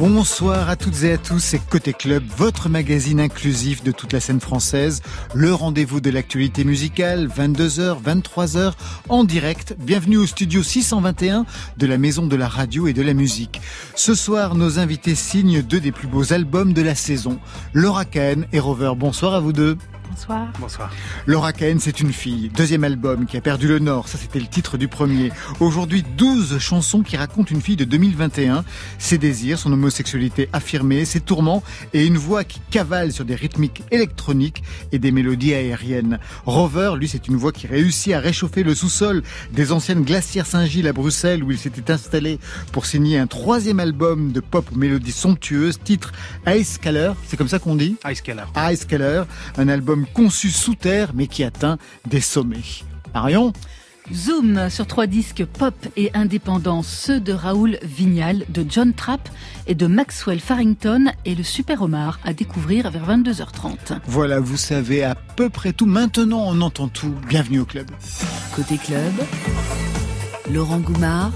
Bonsoir à toutes et à tous, c'est Côté Club, votre magazine inclusif de toute la scène française. Le rendez-vous de l'actualité musicale, 22h, 23h, en direct. Bienvenue au studio 621 de la Maison de la Radio et de la Musique. Ce soir, nos invités signent deux des plus beaux albums de la saison. Laura Kahn et Rover, bonsoir à vous deux. Bonsoir. Bonsoir. Laura Cahen, c'est une fille. Deuxième album qui a perdu le Nord. Ça, c'était le titre du premier. Aujourd'hui, 12 chansons qui racontent une fille de 2021. Ses désirs, son homosexualité affirmée, ses tourments et une voix qui cavale sur des rythmiques électroniques et des mélodies aériennes. Rover, lui, c'est une voix qui réussit à réchauffer le sous-sol des anciennes glacières Saint-Gilles à Bruxelles où il s'était installé pour signer un troisième album de pop aux mélodies somptueuses, titre Ice Caller. C'est comme ça qu'on dit? Ice Caller. Ice Caller. Un album conçu sous terre mais qui atteint des sommets. Marion Zoom sur trois disques pop et indépendants, ceux de Raoul Vignal, de John Trapp et de Maxwell Farrington et le Super Omar à découvrir vers 22h30. Voilà, vous savez à peu près tout. Maintenant, on entend tout. Bienvenue au club. Côté club, Laurent Goumard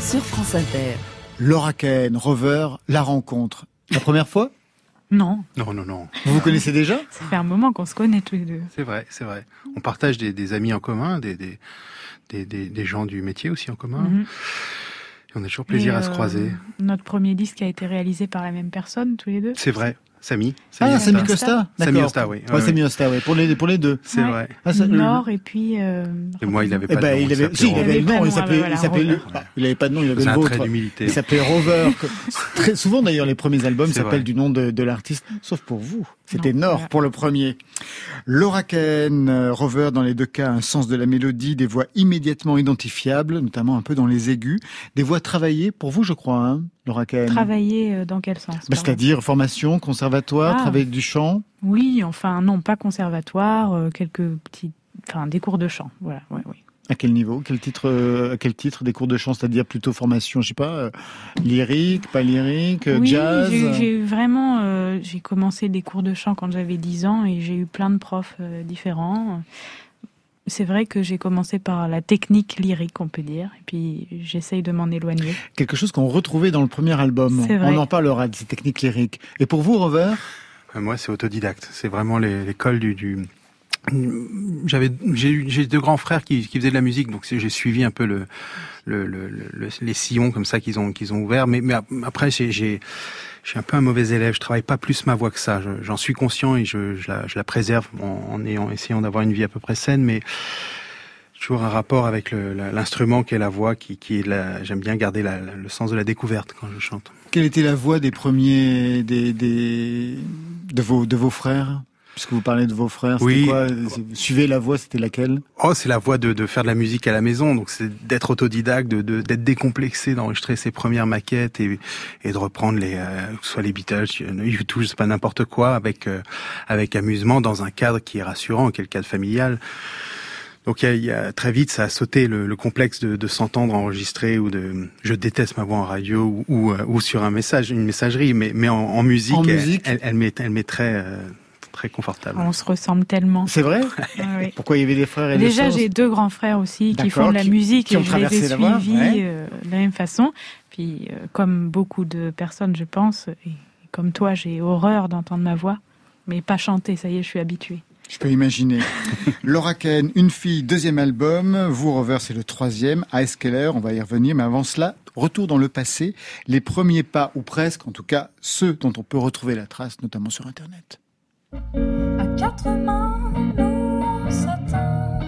sur France Inter. Laura Cahen, Rover, la rencontre. La première fois? Non. Non, non, non. Vous vous connaissez déjà? Ça fait un moment qu'on se connaît tous les deux. C'est vrai, c'est vrai. On partage des, des amis en commun, des, des, des, des, gens du métier aussi en commun. Mhm. Et on a toujours plaisir à se euh, croiser. Notre premier disque a été réalisé par la même personne, tous les deux? C'est vrai. Samy. Ah, Osta. Samy Costa Samy D'accord. Osta, oui. Ouais, Ouais, Samy Osta, oui. Pour les, pour les deux. C'est Ouais. vrai. Ah, ça- Nord et puis. euh, Et moi, il avait Eh pas de nom. il avait, s'appelait si, avait le nom, il prénom, s'appelait, ah, voilà, il s'appelait, Rover. ah, il avait pas de nom, il avait le un vôtre. d'humilité. Il s'appelait Rover. Très souvent d'ailleurs, les premiers albums s'appellent du nom de, de l'artiste, sauf pour vous. C'était Nord pour le premier. Laura Cahen, euh, Rover, dans les deux cas, un sens de la mélodie, des voix immédiatement identifiables, notamment un peu dans les aigus, des voix travaillées pour vous, je crois, hein, Laura Cahen. Travailler euh, dans quel sens Bah, C'est-à-dire formation, conservatoire, Ah. travail du chant. Oui, enfin, non, pas conservatoire, euh, quelques petits. Enfin, des cours de chant. Voilà, ouais, oui. À quel niveau? Quel titre euh, À quel titre des cours de chant C'est-à-dire plutôt formation, je sais pas, euh, lyrique, pas lyrique, euh, oui, jazz? j'ai- eu vraiment. euh, j'ai commencé des cours de chant quand j'avais 10 ans et j'ai eu plein de profs euh, différents. C'est vrai que j'ai commencé par la technique lyrique, on peut dire, et puis j'essaye de m'en éloigner. Quelque chose qu'on retrouvait dans le premier album. C'est vrai. On en parlera de ces techniques lyriques. Et pour vous, Rover Euh, Moi, c'est autodidacte. C'est vraiment l'école du. du... J'avais, j'ai eu, j'ai deux grands frères qui, qui faisaient de la musique, donc j'ai suivi un peu le, le, le, le- les sillons comme ça qu'ils ont, qu'ils ont ouverts. Mais, mais ap- après, j'ai, je suis un peu un mauvais élève. Je travaille pas plus ma voix que ça. Je- J'en suis conscient et je, je, la, je la préserve en, en ayant, essayant d'avoir une vie à peu près saine, mais toujours un rapport avec l'instrument qui est la voix, qui, qui j'aime bien garder la- le sens de la découverte quand je chante. Quelle était la voix des premiers, des, des, de vos, de vos frères? Puisque vous parlez de vos frères, Oui. quoi Suivez la voix, c'était laquelle Oh, c'est la voie de, de faire de la musique à la maison, donc c'est d'être autodidacte, de de- d'être décomplexé, d'enregistrer ses premières maquettes et, et de reprendre les, euh, que ce soit les Beatles, YouTube, c'est pas n'importe quoi, avec euh, avec amusement dans un cadre qui est rassurant, qui est le cadre familial. Donc il y a, y a- très vite ça a sauté le, le complexe de, de s'entendre enregistrer ou de je déteste ma voix en radio ou, ou, euh, ou sur un message une messagerie, mais mais en, en musique, En elle, musique. elle, elle m'est elle m'est très euh, très confortable. On se ressemble tellement. C'est vrai. Pourquoi il y avait des frères et des Déjà, j'ai deux grands frères aussi qui font de la qui- musique qui ont et je les ai suivis ouais. euh, de la même façon. Puis, euh, comme beaucoup de personnes, je pense, et comme toi, j'ai horreur d'entendre ma voix, mais pas chanter. Ça y est, je suis habituée. Je peux imaginer. Laura Cahen, Une fille, deuxième album. Vous, Rover, c'est le troisième. Ice Keller, on va y revenir. Mais avant cela, retour dans le passé. Les premiers pas, ou presque, en tout cas, ceux dont on peut retrouver la trace, notamment sur Internet. À quatre mains, nous s'attend.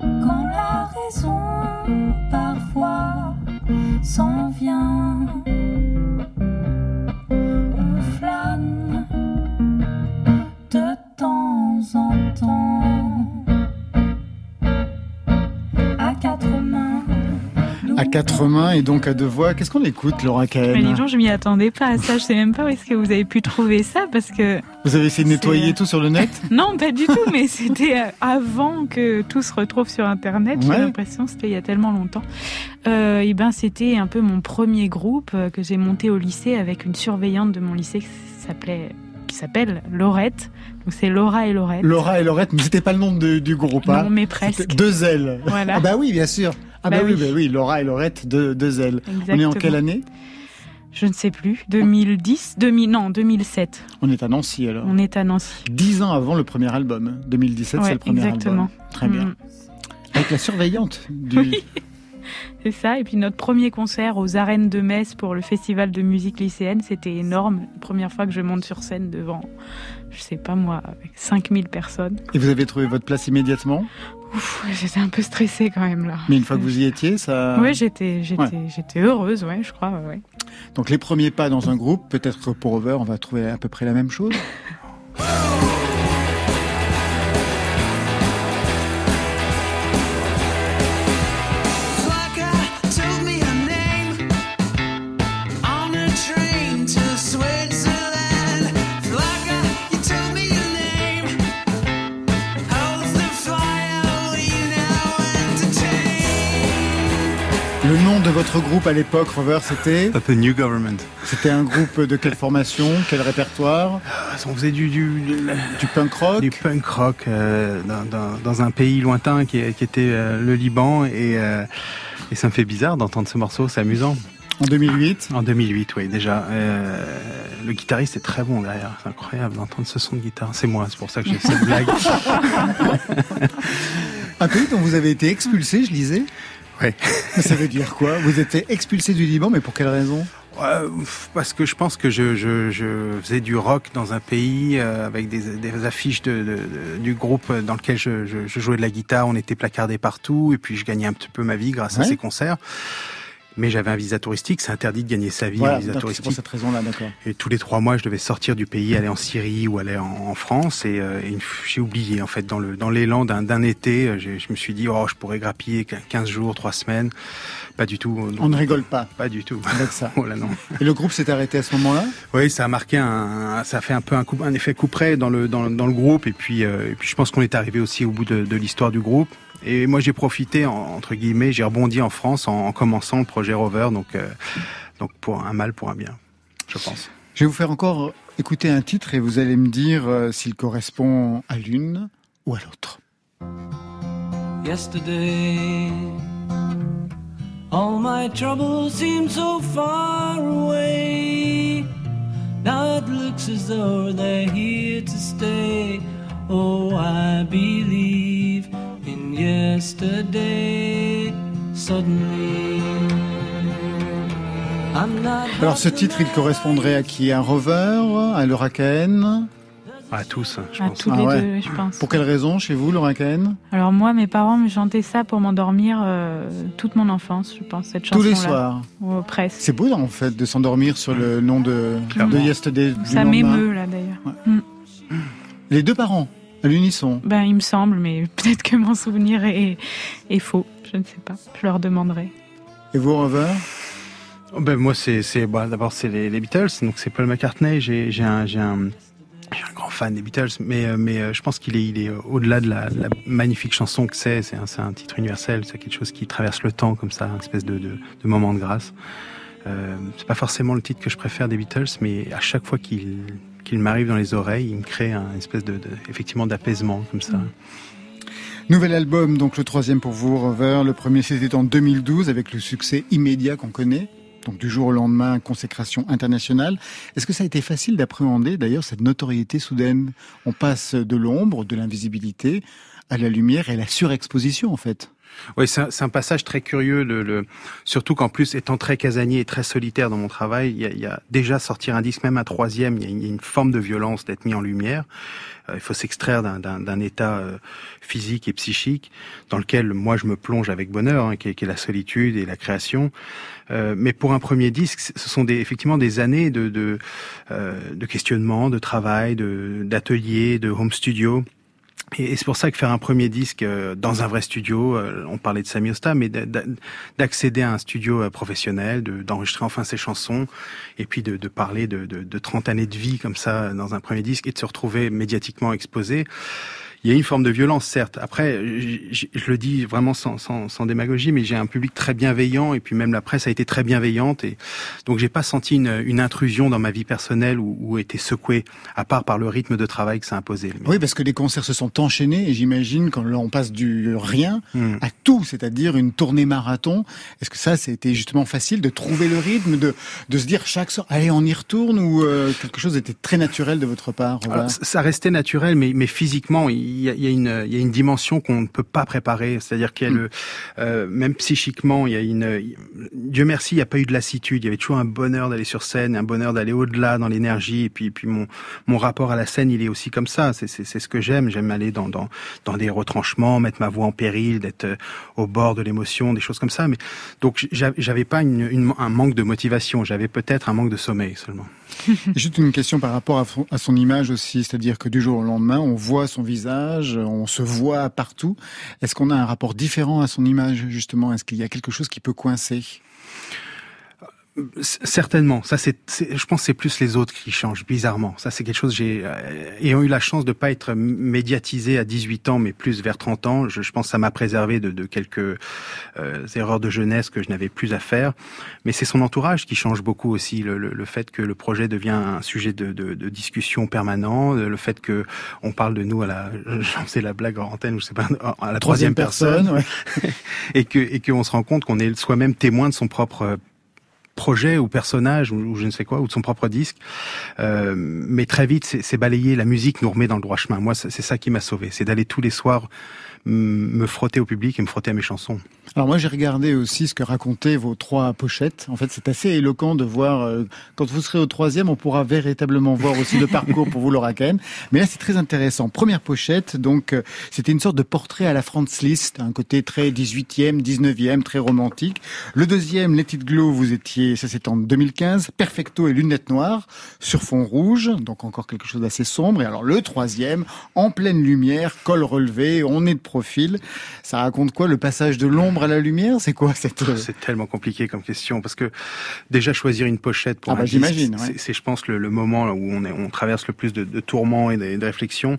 Quand la raison parfois s'en vient, on flâne de temps en temps. À quatre mains. À quatre mains et donc à deux voix. Qu'est-ce qu'on écoute, Laura Mais Cahen donc, je m'y attendais pas à ça. Je sais même pas où est-ce que vous avez pu trouver ça parce que Vous avez essayé de nettoyer C'est- tout sur le net non, pas du tout. Mais c'était euh, avant que tout se retrouve sur Internet. J'ai Ouais. l'impression c'était il y a tellement longtemps. Euh, et ben, c'était un peu mon premier groupe euh, que j'ai monté au lycée avec une surveillante de mon lycée qui s'appelait qui s'appelle Laurette. Donc c'est Laura et Laurette. Laura et Laurette, mais c'était pas le nom de- du groupe. hein. Non, mais C'était presque. Deux ailes. Voilà. Ah bah oui, bien sûr. Ah bah, Bah oui, oui. bah oui, Laura et Laurette, deux, deux ailes. On est en quelle année? Je ne sais plus. 2010, 2000, non, 2007. On est à Nancy alors. On est à Nancy. Dix ans avant le premier album. 2017, c'est le premier exactement. album. Très bien. Mm. Avec la surveillante du... Oui. C'est ça. Et puis notre premier concert aux arènes de Metz pour le festival de musique lycéenne, c'était énorme. La première fois que je monte sur scène devant, je sais pas moi, avec 5000 personnes. Et vous avez trouvé votre place immédiatement? J'étais un peu stressée quand même là. Mais une fois que vous y étiez, ça... Oui, j'étais, j'étais, Ouais. j'étais heureuse, ouais, je crois, ouais. Donc les premiers pas dans un groupe, peut-être que pour Over, on va trouver à peu près la même chose. votre groupe à l'époque, Rover, c'était The New Government. C'était un groupe de quelle formation, quel répertoire? On faisait du, du, Du punk rock? du punk rock euh, dans, dans- dans un pays lointain qui, qui était euh, le Liban et, euh, et ça me fait bizarre d'entendre ce morceau, c'est amusant. En 2008 En 2008, oui, déjà. Euh, le guitariste est très bon derrière. C'est incroyable d'entendre ce son de guitare. C'est moi, c'est pour ça que j'ai cette blague. Un pays dont vous avez été expulsé, je lisais Mais ça veut dire quoi? Vous êtes expulsé du Liban, mais pour quelle raison? Parce que je pense que je, je, je faisais du rock dans un pays euh, avec des, des affiches de, de- du groupe dans lequel je, je, je jouais de la guitare. On était placardés partout et puis je gagnais un petit peu ma vie grâce à ces concerts. Mais j'avais un visa touristique, c'est interdit de gagner sa vie Voilà, en visa pour touristique. cette raison-là, d'accord. Et tous les trois mois, je devais sortir du pays, aller en Syrie ou aller en, en France. Et, euh, et j'ai oublié, en fait, dans le dans l'élan d'un d'un été, euh, je me suis dit, oh, je pourrais grappiller quin- 15 jours, 3 semaines. Pas du tout. euh. On ne rigole pas Pas du tout. avec ça. Oh là non. Et le groupe s'est arrêté à ce moment-là? Oui, ça a marqué un, ça a fait un peu un, coup, un effet coup près dans le dans, le- dans le groupe. Et puis, euh, et puis, je pense qu'on est arrivé aussi au bout de, de l'histoire du groupe. Et moi, j'ai profité en- entre guillemets, j'ai rebondi en France en, en commençant le projet Rover. Donc, euh, donc pour un mal, pour un bien, je pense. Je vais vous faire encore écouter un titre et vous allez me dire euh, s'il correspond à l'une ou à l'autre. Yesterday, all my troubles seem so far away. Now it looks as though they're here to stay. Oh, I believe yesterday. Suddenly, I'm not. Alors ce titre, il correspondrait à qui? Un rover? À l'Huracan À tous, je À pense. tous Ah les ouais. deux, je pense. Pour quelle raison chez vous, l'Huracan Alors moi, mes parents me chantaient ça pour m'endormir euh, toute mon enfance, je pense, cette Tous chanson-là. les soirs. Oh, presque. C'est beau en fait de s'endormir sur le nom de, de Yesterday. Ça m'émeut là d'ailleurs. Les deux parents, à l'unisson. Ben, il me semble, mais peut-être que mon souvenir est, est faux. Je ne sais pas. Je leur demanderai. Et vous, Rover Oh, Ben moi c'est c'est bah, d'abord c'est les, les Beatles donc c'est Paul McCartney j'ai j'ai un j'ai un grand fan des Beatles mais euh, mais euh, je pense qu'il est il est au-delà de la, la magnifique chanson que c'est c'est un c'est un titre universel c'est quelque chose qui traverse le temps comme ça une espèce de de, de moment de grâce euh, c'est pas forcément le titre que je préfère des Beatles mais à chaque fois qu'il qu'il m'arrive dans les oreilles il me crée un espèce de, effectivement d'apaisement comme ça Nouvel album, donc le troisième pour vous, Rover. Le premier, c'était en 2012 avec le succès immédiat qu'on connaît. Donc du jour au lendemain, consécration internationale. Est-ce que ça a été facile d'appréhender d'ailleurs cette notoriété soudaine? On passe de l'ombre, de l'invisibilité, à la lumière et à la surexposition en fait. Oui, c'est un, un passage très curieux, le, le- surtout qu'en plus, étant très casanier et très solitaire dans mon travail, il y a, y a déjà sortir un disque, même un troisième, il y y a une forme de violence d'être mis en lumière. Euh, il faut s'extraire d'un- état euh, physique et psychique dans lequel moi je me plonge avec bonheur, hein, qui, est, qui est la solitude et la création. Euh, mais pour un premier disque, ce sont des, effectivement des années de, de, euh, de questionnement, de travail, de- d'atelier, de home studio. Et c'est pour ça que faire un premier disque euh, dans un vrai studio, euh, on parlait de Sami Osta, mais d'a- d'a- d'accéder à un studio euh, professionnel, de- d'enregistrer enfin ses chansons, et puis de, de parler de, de, de 30 années de vie comme ça dans un premier disque et de se retrouver médiatiquement exposé. Il y a une forme de violence, certes. Après, je, le dis vraiment sans, sans, sans démagogie, mais j'ai un public très bienveillant et puis même la presse a été très bienveillante et donc j'ai pas senti une, une intrusion dans ma vie personnelle ou, ou été secoué, à part par le rythme de travail que ça imposait. Oui, parce que les concerts se sont enchaînés et j'imagine quand là on passe du rien Hmm. à tout, c'est-à-dire une tournée marathon. Est-ce que ça, c'était justement facile de trouver le rythme, de, de se dire chaque soir, allez, on y retourne ou euh, quelque chose était très naturel de votre part Alors, ça restait naturel, mais, mais physiquement, il y a, il y a une, il y a une dimension qu'on ne peut pas préparer. C'est-à-dire qu'il y a le, euh, même psychiquement, il y a une. Dieu merci, il n'y a pas eu de lassitude. Il y avait toujours un bonheur d'aller sur scène, un bonheur d'aller au-delà dans l'énergie. Et puis, puis mon, mon rapport à la scène, il est aussi comme ça. C'est, c'est, c'est ce que j'aime. J'aime aller dans, dans, dans des retranchements, mettre ma voix en péril, d'être euh, au bord de l'émotion, des choses comme ça. Mais donc, j'a- j'avais pas une, une- un manque de motivation. J'avais peut-être un manque de sommeil seulement. Juste une question par rapport à, son- image aussi, c'est-à-dire que du jour au lendemain, on voit son visage, on se voit partout. Est-ce qu'on a un rapport différent à son image justement? Est-ce qu'il y a quelque chose qui peut coincer? Certainement. Ça, c'est, je pense, c'est plus les autres qui changent bizarrement. Ça, c'est quelque chose. J'ai euh, ayant eu la chance de pas être médiatisé à 18 ans, mais plus vers 30 ans. Je, je pense que ça m'a préservé de, de quelques euh, erreurs de jeunesse que je n'avais plus à faire. Mais c'est son entourage qui change beaucoup aussi. Le, le, le fait que le projet devient un sujet de, de, de discussion permanent, le fait que on parle de nous à la, j'en sais la blague en antenne, je sais pas, à la troisième, personne, ouais. et que et qu'on se rend compte qu'on est soi-même témoin de son propre euh, projet ou personnage ou, je ne sais quoi ou de son propre disque. Euh, mais très vite c'est balayé la musique nous remet dans le droit chemin. Moi c'est ça qui m'a sauvé. C'est d'aller tous les soirs me frotter au public et me frotter à mes chansons Alors moi j'ai regardé aussi ce que racontaient vos trois pochettes. En fait c'est assez éloquent de voir, euh, quand vous serez au troisième, on pourra véritablement voir aussi le parcours pour vous Laura. Mais là c'est très intéressant. Première pochette, donc euh, c'était une sorte de portrait à la Franz Liszt, un côté très 18e, 19e, très romantique. Le deuxième, Let It Glow, vous étiez, ça c'est en 2015, Perfecto et lunettes noires sur fond rouge, donc encore quelque chose d'assez sombre. Et alors le troisième, en pleine lumière, col relevé, on est profil. Ça raconte quoi le passage de l'ombre à la lumière? C'est quoi cette euh, c'est tellement compliqué comme question parce que déjà choisir une pochette pour Ah un bah, disque, ouais. c'est- je pense le, le moment où on, est, on traverse le plus de, de tourments et de, de réflexions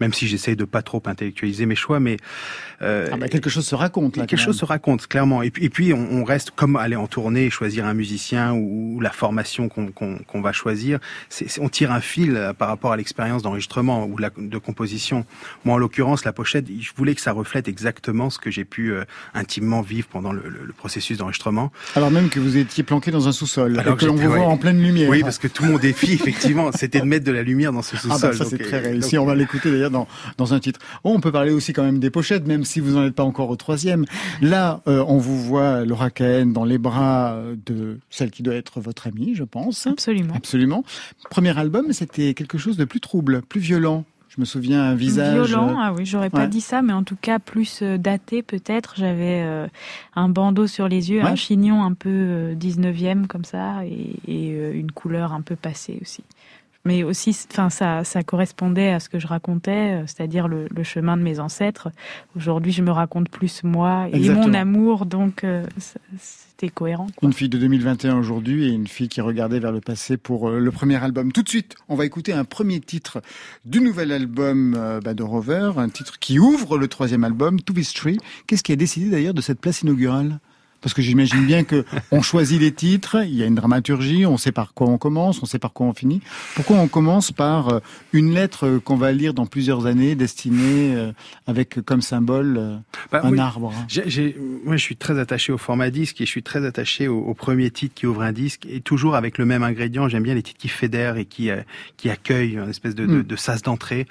même si j'essaye de pas trop intellectualiser mes choix mais euh, Ah bah, quelque chose se raconte là. quelque chose se raconte clairement. Et puis, et puis on, on reste comme aller en tournée et choisir un musicien ou, ou la formation qu'on qu'on va choisir. On tire un fil euh, par rapport à l'expérience d'enregistrement ou la, de composition. Moi en l'occurrence la pochette je voulais que ça reflète exactement ce que j'ai pu euh, intimement vivre pendant le, le- le processus d'enregistrement. Alors même que vous étiez planqué dans un sous-sol, Alors et que l'on vous voit en pleine lumière. oui parce que tout mon défi effectivement c'était de mettre de la lumière dans ce Ah sous-sol bah ça c'est très euh, réussi, on va l'écouter d'ailleurs dans, dans un titre. Oh, on peut parler aussi quand même des pochettes, même si vous n'en êtes pas encore au troisième. Là, euh, on vous voit, Laura Cahen, dans les bras euh, de celle qui doit être votre amie, je pense. Absolument. Absolument. Premier album, c'était quelque chose de plus trouble, plus violent. Je me souviens un visage... Violent, ah oui, j'aurais pas ouais. dit ça, mais en tout cas plus euh, daté peut-être. J'avais euh, un bandeau sur les yeux, Ouais. un chignon un peu euh, 19e comme ça, et, et, euh, une couleur un peu passée aussi. Mais aussi, enfin, ça, ça correspondait à ce que je racontais, euh, c'est-à-dire le, le chemin de mes ancêtres. Aujourd'hui, je me raconte plus moi et Exactement. mon amour, donc euh, c'était cohérent. quoi. Une fille de 2021 aujourd'hui et une fille qui regardait vers le passé pour euh, le premier album. Tout de suite, on va écouter un premier titre du nouvel album bah, de Rover, un titre qui ouvre le troisième album, To Be Tree. Qu'est-ce qui a décidé d'ailleurs de cette place inaugurale? Parce que j'imagine bien que on choisit les titres, il y a une dramaturgie, on sait par quoi on commence, on sait par quoi on finit. Pourquoi on commence par euh, une lettre qu'on va lire dans plusieurs années, destinée euh, avec comme symbole euh, bah, un oui. arbre hein? J'ai- moi, je suis très attaché au format disque et je suis très attaché au, au premier titre qui ouvre un disque et toujours avec le même ingrédient. J'aime bien les titres qui fédèrent et qui euh, qui accueillent une espèce de, de, Mm. de sas d'entrée.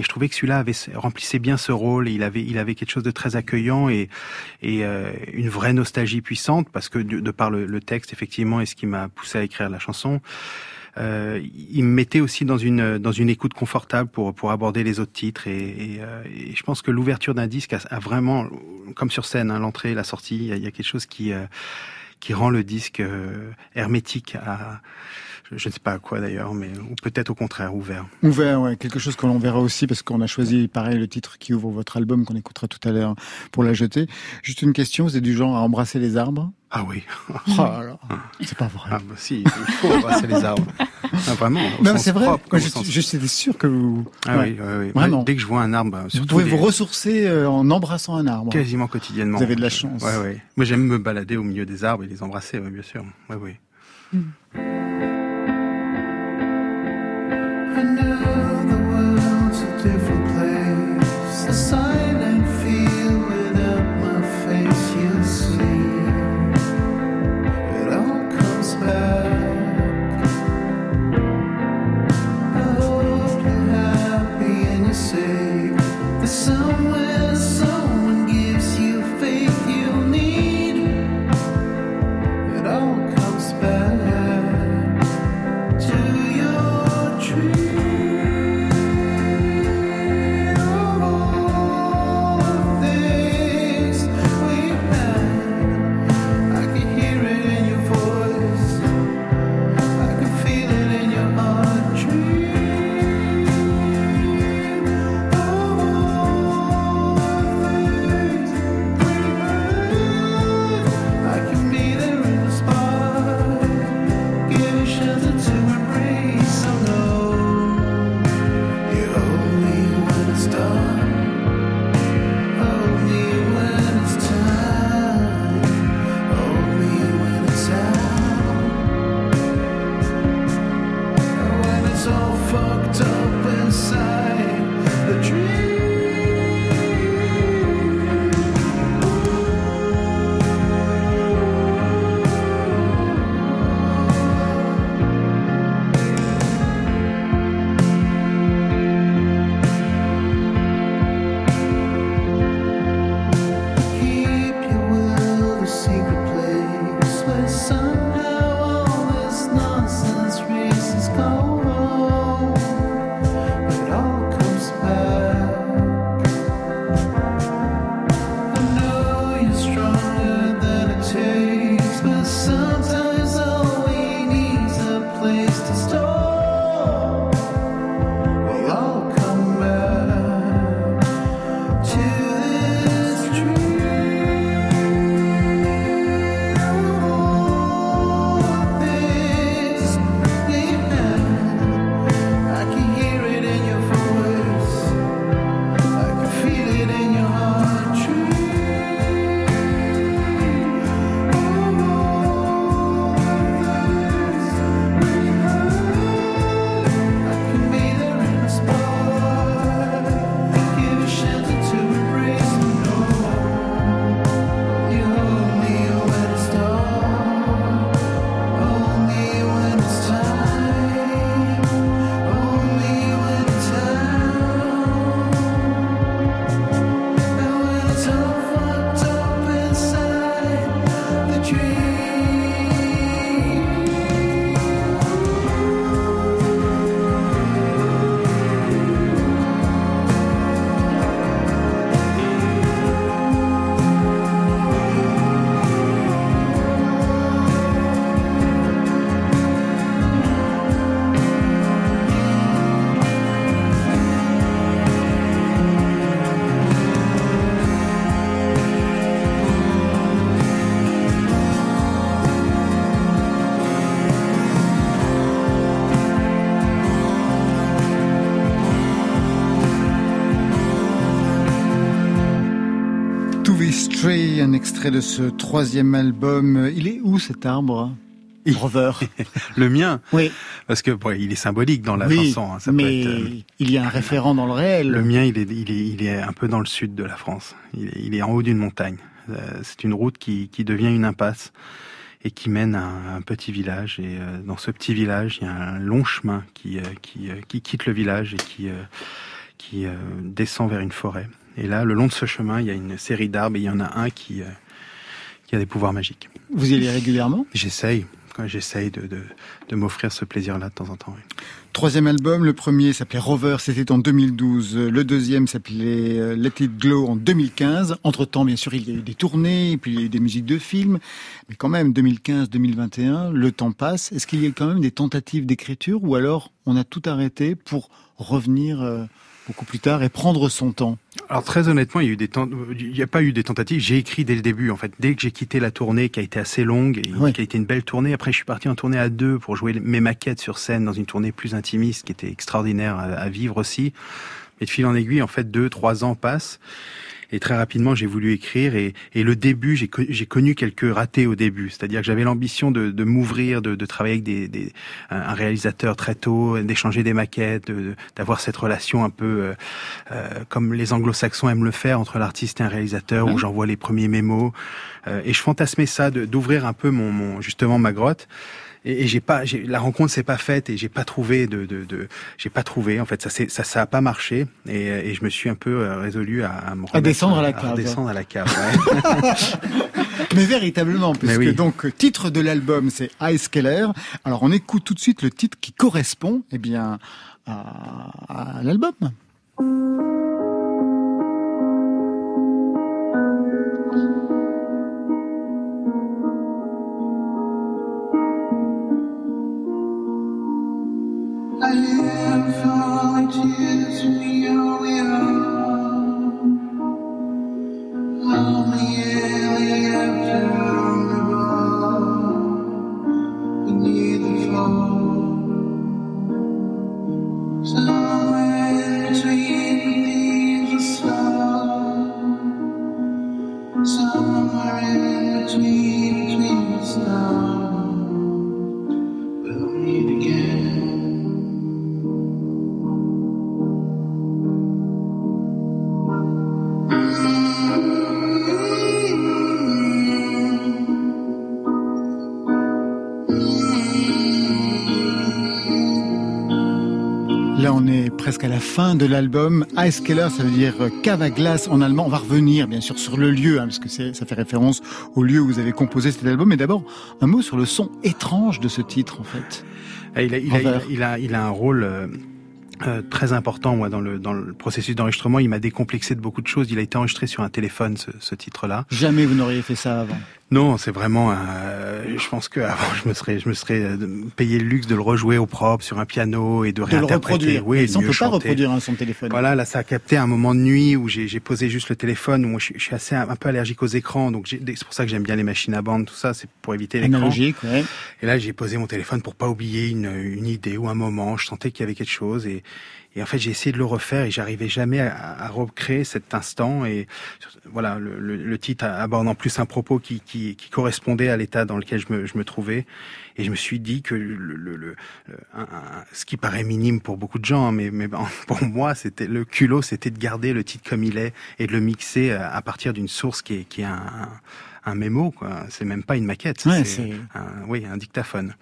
Et je trouvais que celui-là avait remplissait bien ce rôle. Et il avait il avait quelque chose de très accueillant et et euh, une vraie nostalgie puissante parce que de, de par le, le texte effectivement et ce qui m'a poussé à écrire la chanson. Euh, il me mettait aussi dans une dans une écoute confortable pour pour aborder les autres titres et, et, euh, et je pense que l'ouverture d'un disque a, vraiment comme sur scène hein, l'entrée la sortie il y, y a quelque chose qui euh, qui rend le disque euh, hermétique à je, ne sais pas à quoi d'ailleurs, mais ou peut-être au contraire ouvert. Ouvert, ouais, quelque chose que l'on verra aussi parce qu'on a choisi pareil le titre qui ouvre votre album qu'on écoutera tout à l'heure pour la jeter. Juste une question, vous êtes du genre à embrasser les arbres? Ah oui, Oh là, c'est pas vrai. ah bah si, il faut embrasser les arbres. Ah, vraiment. au non, c'est vrai. propre, je, sens- je suis sûr que vous, Ah ouais. oui, oui, oui. Vraiment. Dès que je vois un arbre, bah, vous surtout pouvez des- vous ressourcer euh, en embrassant un arbre. quasiment quotidiennement. Vous avez de la chance. Ouais, ouais. Moi, j'aime me balader au milieu des arbres et les embrasser, ouais, bien sûr. Ouais, oui. I extrait de ce troisième album. Il est où cet arbre? Rover. Le mien, Oui, parce que bon, il est symbolique dans la oui, chanson. hein, ça peut mais être, euh, il y a un référent dans le réel. Le mien, il est, il est, il est un peu dans le sud de la France. Il est, il est en haut d'une montagne. Euh, c'est une route qui, qui devient une impasse et qui mène à un, un petit village. Et euh, dans ce petit village, il y a un long chemin qui, qui, qui quitte le village et qui, qui descend vers une forêt. Et là, le long de ce chemin, il y a une série d'arbres et il y en a un qui, qui a des pouvoirs magiques. Vous y allez régulièrement? J'essaye, j'essaye de, de, de m'offrir ce plaisir-là de temps en temps. oui. Troisième album, le premier s'appelait Rover, c'était en 2012. Le deuxième s'appelait euh, Let It Glow en 2015. Entre-temps, bien sûr, il y a eu des tournées, puis il y a eu des musiques de films. Mais quand même, 2015-2021, le temps passe. Est-ce qu'il y a quand même des tentatives d'écriture ou alors on a tout arrêté pour revenir euh, beaucoup plus tard et prendre son temps Alors très honnêtement, il y a eu des tent- il n'y a pas eu des tentatives. J'ai écrit dès le début, en fait, dès que j'ai quitté la tournée, qui a été assez longue, et qui a été une belle tournée. Après, je suis parti en tournée à deux pour jouer mes maquettes sur scène dans une tournée plus intimiste, qui était extraordinaire à, à vivre aussi. Et de fil en aiguille, en fait, deux, trois ans passent. Et très rapidement, j'ai voulu écrire. Et, et le début, j'ai co- j'ai connu quelques ratés au début. C'est-à-dire que j'avais l'ambition de, de m'ouvrir, de, de travailler avec des, des, un réalisateur très tôt, d'échanger des maquettes, de- d'avoir cette relation un peu euh, euh, comme les anglo-saxons aiment le faire entre l'artiste et un réalisateur, où j'envoie les premiers mémos. Euh, et je fantasmais ça, de- d'ouvrir un peu mon, mon justement ma grotte. Et, et j'ai pas, j'ai, la rencontre s'est pas faite et j'ai pas trouvé de, de, de j'ai pas trouvé en fait ça ça ça a pas marché et, et je me suis un peu euh, résolu à, à me remettre- descendre à la cave. descendre à la cave. ouais. Mais véritablement, puisque oui. donc euh, titre de l'album c'est Ice Keller. Alors on écoute tout de suite le titre qui correspond, eh bien, à, à l'album. tears me. On est presque à la fin de l'album. Ice Keller, ça veut dire euh, cave à glace en allemand. On va revenir, bien sûr, sur le lieu, hein, parce que ça fait référence au lieu où vous avez composé cet album. Mais d'abord, un mot sur le son étrange de ce titre, en fait. Il a, il, a, il, a, Envers. il, a, il a un rôle euh, euh, très important moi dans le dans le processus d'enregistrement. Il m'a décomplexé de beaucoup de choses. Il a été enregistré sur un téléphone ce, ce titre-là. Jamais vous n'auriez fait ça avant. Non, c'est vraiment. euh, je pense que avant je me serais je me serais euh, payé le luxe de le rejouer au propre sur un piano et de, De le réinterpréter. reproduire. Oui, on peut pas reproduire un son téléphone. Voilà, là, ça a capté un moment de nuit où j'ai j'ai posé juste le téléphone. Où moi, je, suis- je suis assez un, un peu allergique aux écrans, donc j'ai- c'est pour ça que j'aime bien les machines à bande, tout ça, c'est pour éviter l'écran. Analogique, ouais. Et là, j'ai posé mon téléphone pour pas oublier une, une idée ou un moment. Je sentais qu'il y avait quelque chose et, et en fait, j'ai essayé de le refaire et j'arrivais jamais à, recréer cet instant. Et voilà, le, titre aborde en plus un propos qui, correspondait à l'état dans lequel je me, trouvais. Et je me suis dit que le, ce qui paraît minime pour beaucoup de gens, hein, mais, pour moi, c'était le culot, c'était de garder le titre comme il est et de le mixer à à partir d'une source qui est, qui est un, un mémo. quoi. C'est même pas une maquette, Ouais, c'est c'est- un, oui, un dictaphone.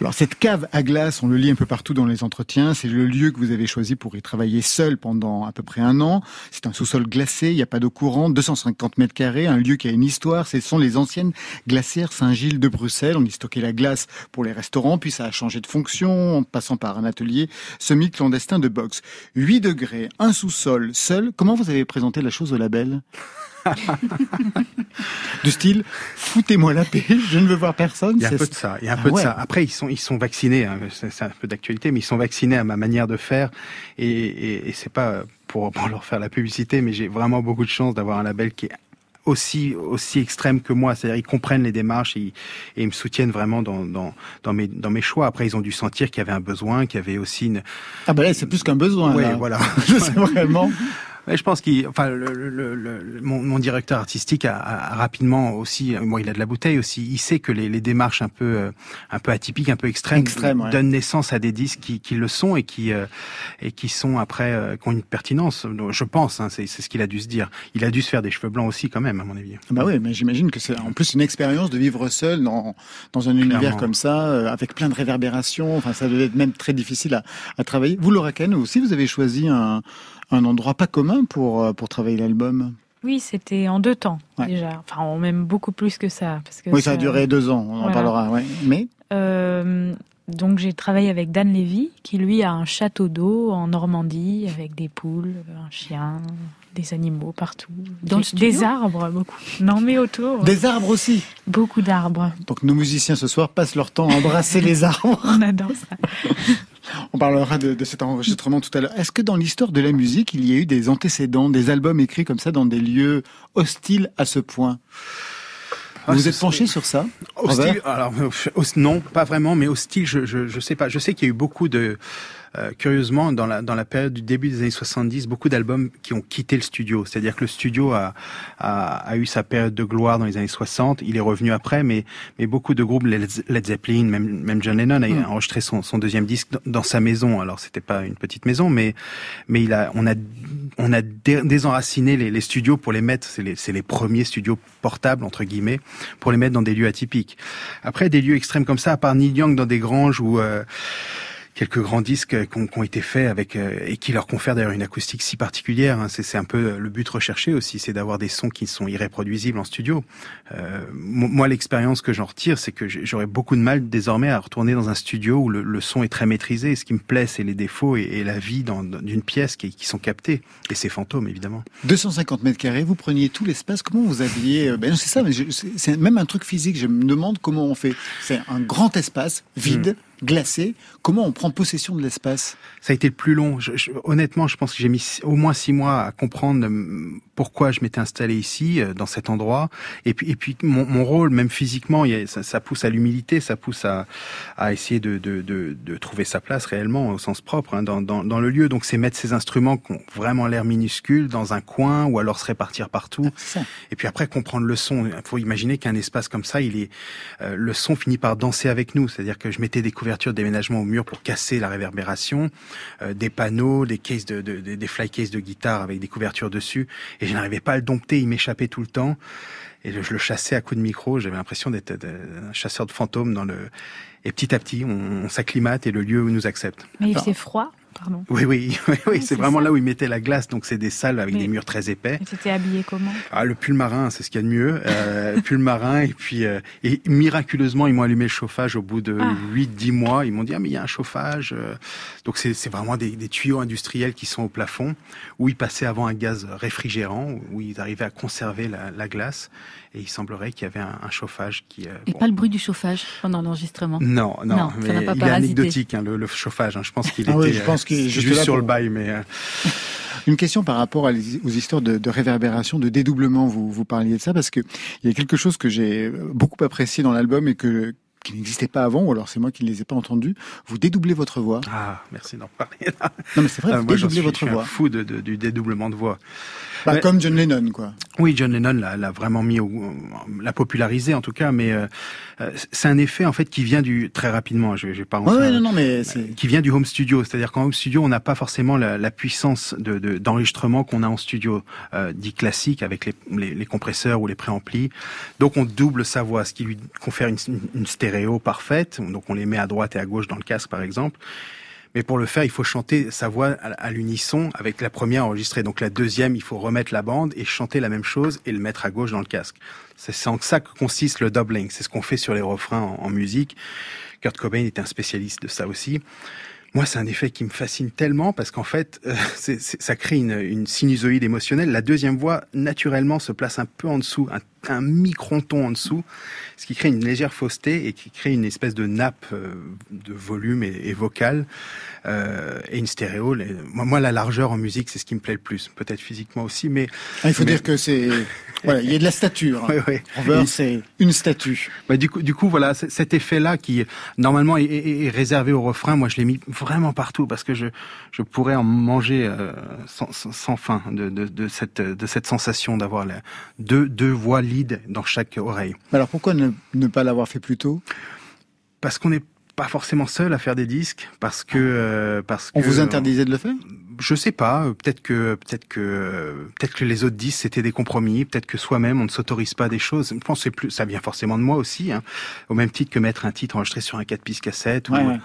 Alors cette cave à glace, on le lit un peu partout dans les entretiens, c'est le lieu que vous avez choisi pour y travailler seul pendant à peu près un an. C'est un sous-sol glacé, il n'y a pas d'eau courante, 250 mètres carrés, un lieu qui a une histoire. Ce sont les anciennes glacières Saint-Gilles de Bruxelles. On y stockait la glace pour les restaurants, puis ça a changé de fonction en passant par un atelier semi-clandestin de boxe. 8 degrés, un sous-sol, seul. Comment vous avez présenté la chose au label? Du style, foutez-moi la paix, je ne veux voir personne. Il y a un peu de ça. Il y a un Ah peu ouais. de ça. Après, ils sont, ils sont vaccinés. hein, c'est un peu d'actualité, mais ils sont vaccinés à ma manière de faire. Et, et, et c'est pas pour, pour leur faire la publicité, mais j'ai vraiment beaucoup de chance d'avoir un label qui est aussi aussi extrême que moi. C'est-à-dire, ils comprennent les démarches et, ils- et ils me soutiennent vraiment dans, dans, dans, mes, dans mes choix. Après, ils ont dû sentir qu'il y avait un besoin, qu'il y avait aussi une. Ah bah là, c'est plus qu'un besoin. Là. voilà. c'est vraiment. Je pense qu'il, enfin, le, le, le- le- mon, mon directeur artistique a, a- a rapidement aussi, moi, il a de la bouteille aussi. Il sait que les, les démarches un peu, euh, un peu atypiques, un peu extrêmes, ouais. donnent naissance à des disques qui, qui le sont et qui, euh, et qui sont après, euh, qui ont une pertinence. Je pense, hein, c'est c'est ce qu'il a dû se dire. Il a dû se faire des cheveux blancs aussi, quand même, à mon avis. Bah oui, mais j'imagine que c'est en plus une expérience de vivre seul dans, dans un univers comme ça, euh, avec plein de réverbérations. Enfin, ça devait être même très difficile à, à travailler. Vous, Laura Ken, aussi, vous avez choisi un, un endroit pas commun pour, euh, pour travailler l'album. Oui, c'était en deux temps Ouais. déjà. Enfin, en même beaucoup plus que ça. Parce que Oui, ça a duré deux ans, on en parlera. Ouais. Mais Euh, Donc j'ai travaillé avec Dan Levy, qui lui a un château d'eau en Normandie avec des poules, un chien, des animaux partout. Dans des, le studio des arbres, beaucoup. Non, mais autour. Des arbres aussi. Beaucoup d'arbres. Donc nos musiciens ce soir passent leur temps à embrasser les arbres. On adore ça. On parlera de, de cet enregistrement tout à l'heure. Est-ce que dans l'histoire de la musique, il y a eu des antécédents, des albums écrits comme ça dans des lieux hostiles à ce point? Ah, Vous ce êtes penché sur ça Hostile, alors euh, non, pas vraiment, mais hostile, je, je, je sais pas. Je sais qu'il y a eu beaucoup de, euh, curieusement, dans la dans la période du début des années 70, beaucoup d'albums qui ont quitté le studio. C'est-à-dire que le studio a, a a eu sa période de gloire dans les années 60. Il est revenu après, mais mais beaucoup de groupes, Led Zeppelin, même même John Lennon a Mm. enregistré son son deuxième disque dans, dans sa maison. Alors c'était pas une petite maison, mais mais il a on a on a dé- désenraciné les, les studios pour les mettre. C'est les les premiers studios portables entre guillemets pour les mettre dans des lieux atypiques. Après, des lieux extrêmes comme ça, à part Neil Young dans des granges ou euh, quelques grands disques euh, qui ont, été faits avec euh, et qui leur confèrent d'ailleurs une acoustique si particulière. hein. C'est c'est un peu le but recherché aussi, c'est d'avoir des sons qui sont irréproduisibles en studio. Euh, mo- moi, l'expérience que j'en retire, c'est que j'aurais beaucoup de mal désormais à retourner dans un studio où le, le son est très maîtrisé. Et ce qui me plaît, c'est les défauts et, et la vie dans- dans- d'une pièce qui, qui sont captés et ces fantômes évidemment. 250 mètres carrés, vous preniez tout l'espace. Comment vous aviez euh, Ben non, c'est ça. mais C'est c'est même un truc physique. Je me demande comment on fait. C'est un grand espace vide, glacé. Comment on prend possession de l'espace? Ça a été le plus long. Je- je- honnêtement, je pense que j'ai mis au moins six mois à comprendre hum, pourquoi je m'étais installé ici, euh, dans cet endroit. Et puis, et puis mon, mon rôle, même physiquement, ça, ça pousse à l'humilité, ça pousse à, à essayer de, de, de, de trouver sa place réellement au sens propre hein, dans, dans, dans le lieu. Donc, c'est mettre ces instruments qui ont vraiment l'air minuscules dans un coin ou alors se répartir partout. Ça. Et puis après comprendre le son. Il faut imaginer qu'un espace comme ça, il est euh, le son finit par danser avec nous. C'est-à-dire que je mettais des couvertures de déménagement au mur pour casser la réverbération, euh, des panneaux, des cases de, de- de- des fly cases de guitare avec des couvertures dessus, et je n'arrivais pas à le dompter. Il m'échappait tout le temps. Et je le chassais à coups de micro. J'avais l'impression d'être un chasseur de fantômes dans le. Et petit à petit, on, on s'acclimate et le lieu nous accepte. Mais il faisait froid, pardon. Oui, oui, oui, oui. C'est vraiment ça. là où ils mettaient la glace. Donc c'est des salles avec Mais- des murs très épais. Et c'était habillé comment? Ah, le pull marin, c'est ce qu'il y a de mieux. Euh, pull marin, et puis euh, et miraculeusement, ils m'ont allumé le chauffage au bout de Ah. 8-10 mois. Ils m'ont dit, ah, mais il y a un chauffage. euh. Donc c'est c'est vraiment des, des tuyaux industriels qui sont au plafond, où ils passaient avant un gaz réfrigérant, où ils arrivaient à conserver la, la glace. Et il semblerait qu'il y avait un, un chauffage qui... euh, Et bon. pas le bruit du chauffage pendant l'enregistrement? Non, non, Non, ça mais n'a pas il est anecdotique, hein, le, le chauffage. hein. Je pense qu'il Ah était oui, je pense qu'il est euh, juste juste là sur pour- le bail, mais... euh, Une question par rapport à les- aux histoires de, de réverbération, de dédoublement. Vous, vous parliez de ça parce que il y a quelque chose que j'ai beaucoup apprécié dans l'album et que qui n'existait pas avant, ou alors c'est moi qui ne les ai pas entendus. Vous dédoublez votre voix. Ah, merci d'en parler. Non, mais c'est vrai, Ah, vous moi, dédoublez suis, je votre suis un voix. fou de, de- du dédoublement de voix. Bah. Comme John Lennon, quoi. Oui, John Lennon l'a vraiment mis, au, l'a popularisé en tout cas, mais euh, c'est un effet en fait qui vient du très rapidement. Je, je vais pas Ouais, non, non, mais qui vient du home studio, c'est-à-dire qu'en home studio, on n'a pas forcément la, la puissance de, de- d'enregistrement qu'on a en studio euh, dit classique avec les, les, les compresseurs ou les préamplis. Donc on double sa voix, ce qui lui confère une, une stéréo parfaite. Donc on les met à droite et à gauche dans le casque, par exemple. Mais pour le faire, il faut chanter sa voix à, l'unisson avec la première enregistrée. Donc la deuxième, il faut remettre la bande et chanter la même chose et le mettre à gauche dans le casque. C'est en ça que consiste le doubling. C'est ce qu'on fait sur les refrains en, musique. Kurt Cobain était un spécialiste de ça aussi. Moi, c'est un effet qui me fascine tellement parce qu'en fait, euh, ça crée une, sinusoïde émotionnelle. La deuxième voix, naturellement, se place un peu en dessous, un micron-ton en dessous, ce qui crée une légère fausseté et qui crée une espèce de nappe euh, de volume et, et vocale euh, et une stéréo. Les- moi, moi, la largeur en musique, c'est ce qui me plaît le plus. Peut-être physiquement aussi, mais Ah, il faut Mais- dire que c'est. Voilà, il y a de la stature. ouais. Rover, Et- c'est une statue. Bah, du coup, du coup, voilà, cet effet-là qui normalement est, est- est réservé au refrain, moi je l'ai mis vraiment partout parce que je je pourrais en manger euh, sans, sans, sans fin de, de, de cette de cette sensation d'avoir deux deux voix dans chaque oreille. Alors pourquoi ne, ne pas l'avoir fait plus tôt? Parce qu'on n'est pas forcément seul à faire des disques, parce que euh, parce On que vous interdisait de le faire? Je sais pas, peut-être que peut-être que peut-être que les autres disent c'était des compromis, peut-être que soi-même on ne s'autorise pas des choses. Je pense que plus ça vient forcément de moi aussi, hein, au même titre que mettre un titre enregistré sur un 4 pistes cassette Ouais, ou ouais.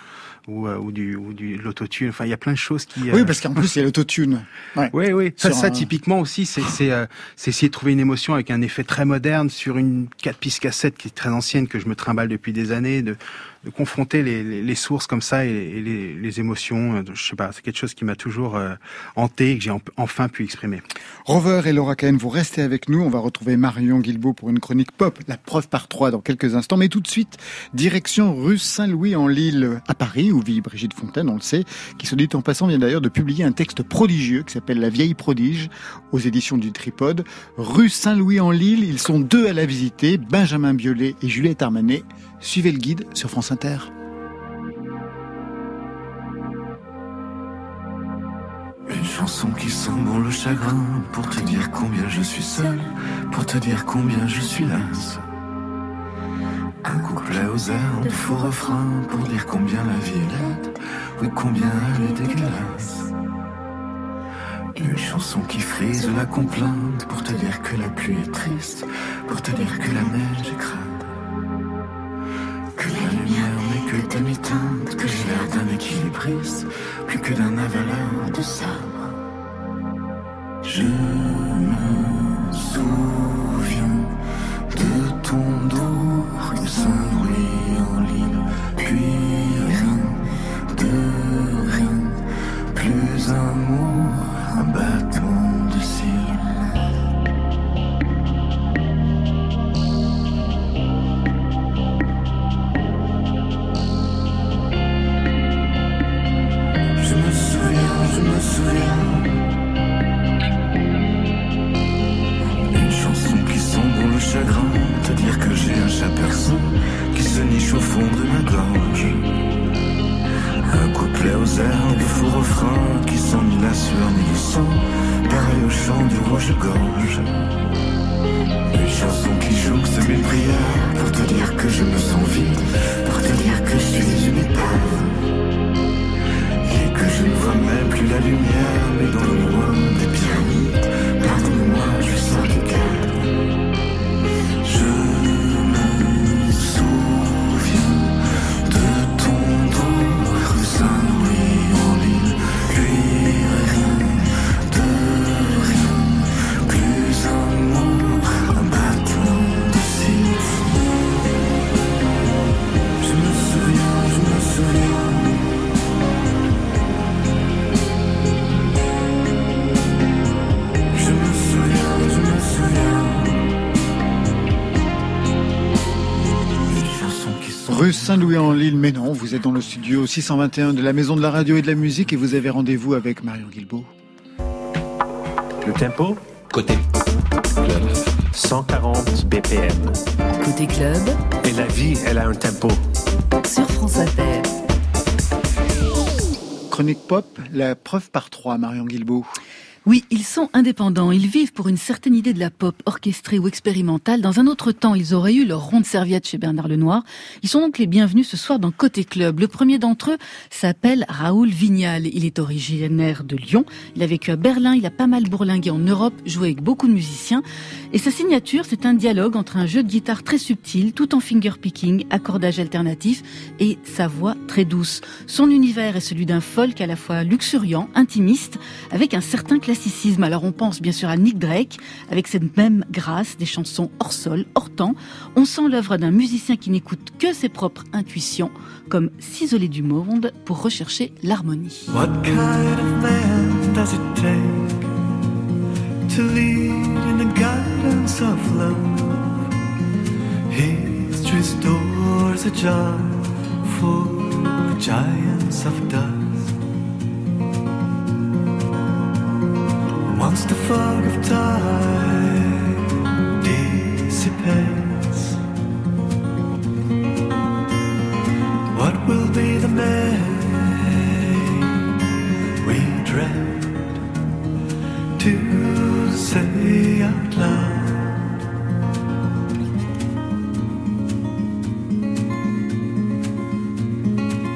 Ou, euh, ou du ou du l'autotune. Enfin, il y a plein de choses qui. euh, Oui, parce qu'en plus, il y a l'autotune. Ouais. oui, oui. Ça, ça un- typiquement aussi, c'est c'est euh, c'est essayer de trouver une émotion avec un effet très moderne sur une 4 pistes cassette qui est très ancienne que je me trimballe depuis des années, de, de confronter les, sources comme ça et, les, émotions. euh, Je sais pas, c'est quelque chose qui m'a toujours euh, hanté et que j'ai en- enfin pu exprimer. Rover et Laura Cahen, vous restez avec nous. On va retrouver Marion Guilbault pour une chronique pop, la preuve par trois dans quelques instants. Mais tout de suite, direction rue Saint-Louis en Lille, à Paris, où vit Brigitte Fontaine, on le sait, qui se dit en passant vient d'ailleurs de publier un texte prodigieux qui s'appelle La vieille prodige aux éditions du Tripode. Rue Saint-Louis en Lille, ils sont deux à la visiter, Benjamin Biolay et Juliette Armanet. Suivez le guide sur France Inter. Une chanson qui sent bon le chagrin pour te dire combien je suis seul, pour te dire combien je suis lasse. Un couplet aux airs de faux refrain pour dire combien la vie est laide, oui combien elle est dégueulasse. Une chanson qui frise la complainte pour te dire que la pluie est triste, pour te dire que la neige est crade. Que la lumière n'est que demi-teinte, que j'ai l'air d'un équilibriste, plus que d'un avaleur de sabre. Je me souviens de ton dos, rue Saint-Louis en Lille, puis rien, de rien, plus un mot, un battement airs faux refrains qui sent ni la sueur ni le sang. Pareil au chant du rouge-gorge. Une chanson qui jouxte mes prières pour te dire que je me sens vide, pour te dire que je suis une épave. Et que je ne vois même plus la lumière, mais dans le loin des Rue Saint-Louis en Lille, mais non, vous êtes dans le studio 621 de la Maison de la Radio et de la Musique et vous avez rendez-vous avec Marion Guilbault. Le tempo Côté club. 140 BPM. Côté club, Et la vie, elle a un tempo. sur France Inter. Chronique pop, la preuve par trois, Marion Guilbault. Oui, ils sont indépendants. Ils vivent pour une certaine idée de la pop orchestrée ou expérimentale. Dans un autre temps, ils auraient eu leur ronde serviette chez Bernard Lenoir. Ils sont donc les bienvenus ce soir dans Côté Club. Le premier d'entre eux s'appelle Raoul Vignal. Il est originaire de Lyon. Il a vécu à Berlin. Il a pas mal bourlingué en Europe, joué avec beaucoup de musiciens. Et sa signature, c'est un dialogue entre un jeu de guitare très subtil, tout en finger picking, accordage alternatif et sa voix très douce. Son univers est celui d'un folk à la fois luxuriant, intimiste, avec un certain classicisme. Alors on pense bien sûr à Nick Drake, avec cette même grâce, des chansons hors sol, hors temps. On sent l'œuvre d'un musicien qui n'écoute que ses propres intuitions, comme s'isoler du monde pour rechercher l'harmonie. What kind of man does it take Once the fog of time dissipates, what will be the man? we dread to say out loud.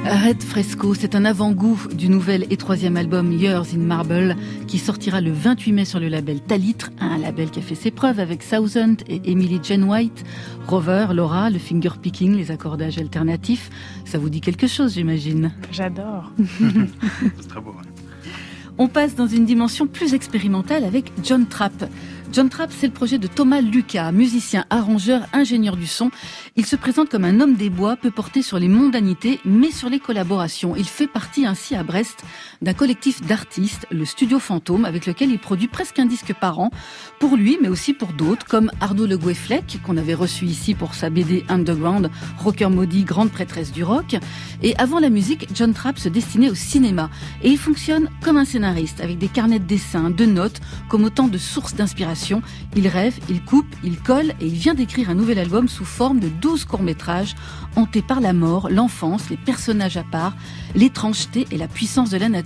Red Fresco, c'est un avant-goût du nouvel et troisième album Years in Marble qui sortira le 28 mai sur le label Talitre, un label qui a fait ses preuves avec Thousand et Emily Jane White, Rover, Laura, le finger picking, les accordages alternatifs. Ça vous dit quelque chose, j'imagine J'adore. C'est très beau. On passe dans une dimension plus expérimentale avec John Trapp. John Trapp, c'est le projet de Thomas Lucas, musicien, arrangeur, ingénieur du son. Il se présente comme un homme des bois, peu porté sur les mondanités, mais sur les collaborations. Il fait partie ainsi à Brest d'un collectif d'artistes, le Studio Fantôme, avec lequel il produit presque un disque par an, pour lui, mais aussi pour d'autres, comme Arnaud Le Gouefleck, qu'on avait reçu ici pour sa BD Underground, rocker maudit, grande prêtresse du rock. Et avant la musique, John Trapp se destinait au cinéma. Et il fonctionne comme un scénariste, avec des carnets de dessins, de notes, comme autant de sources d'inspiration. Il rêve, il coupe, il colle, et il vient d'écrire un nouvel album sous forme de 12 courts-métrages, hantés par la mort, l'enfance, les personnages à part, l'étrangeté et la puissance de la nature,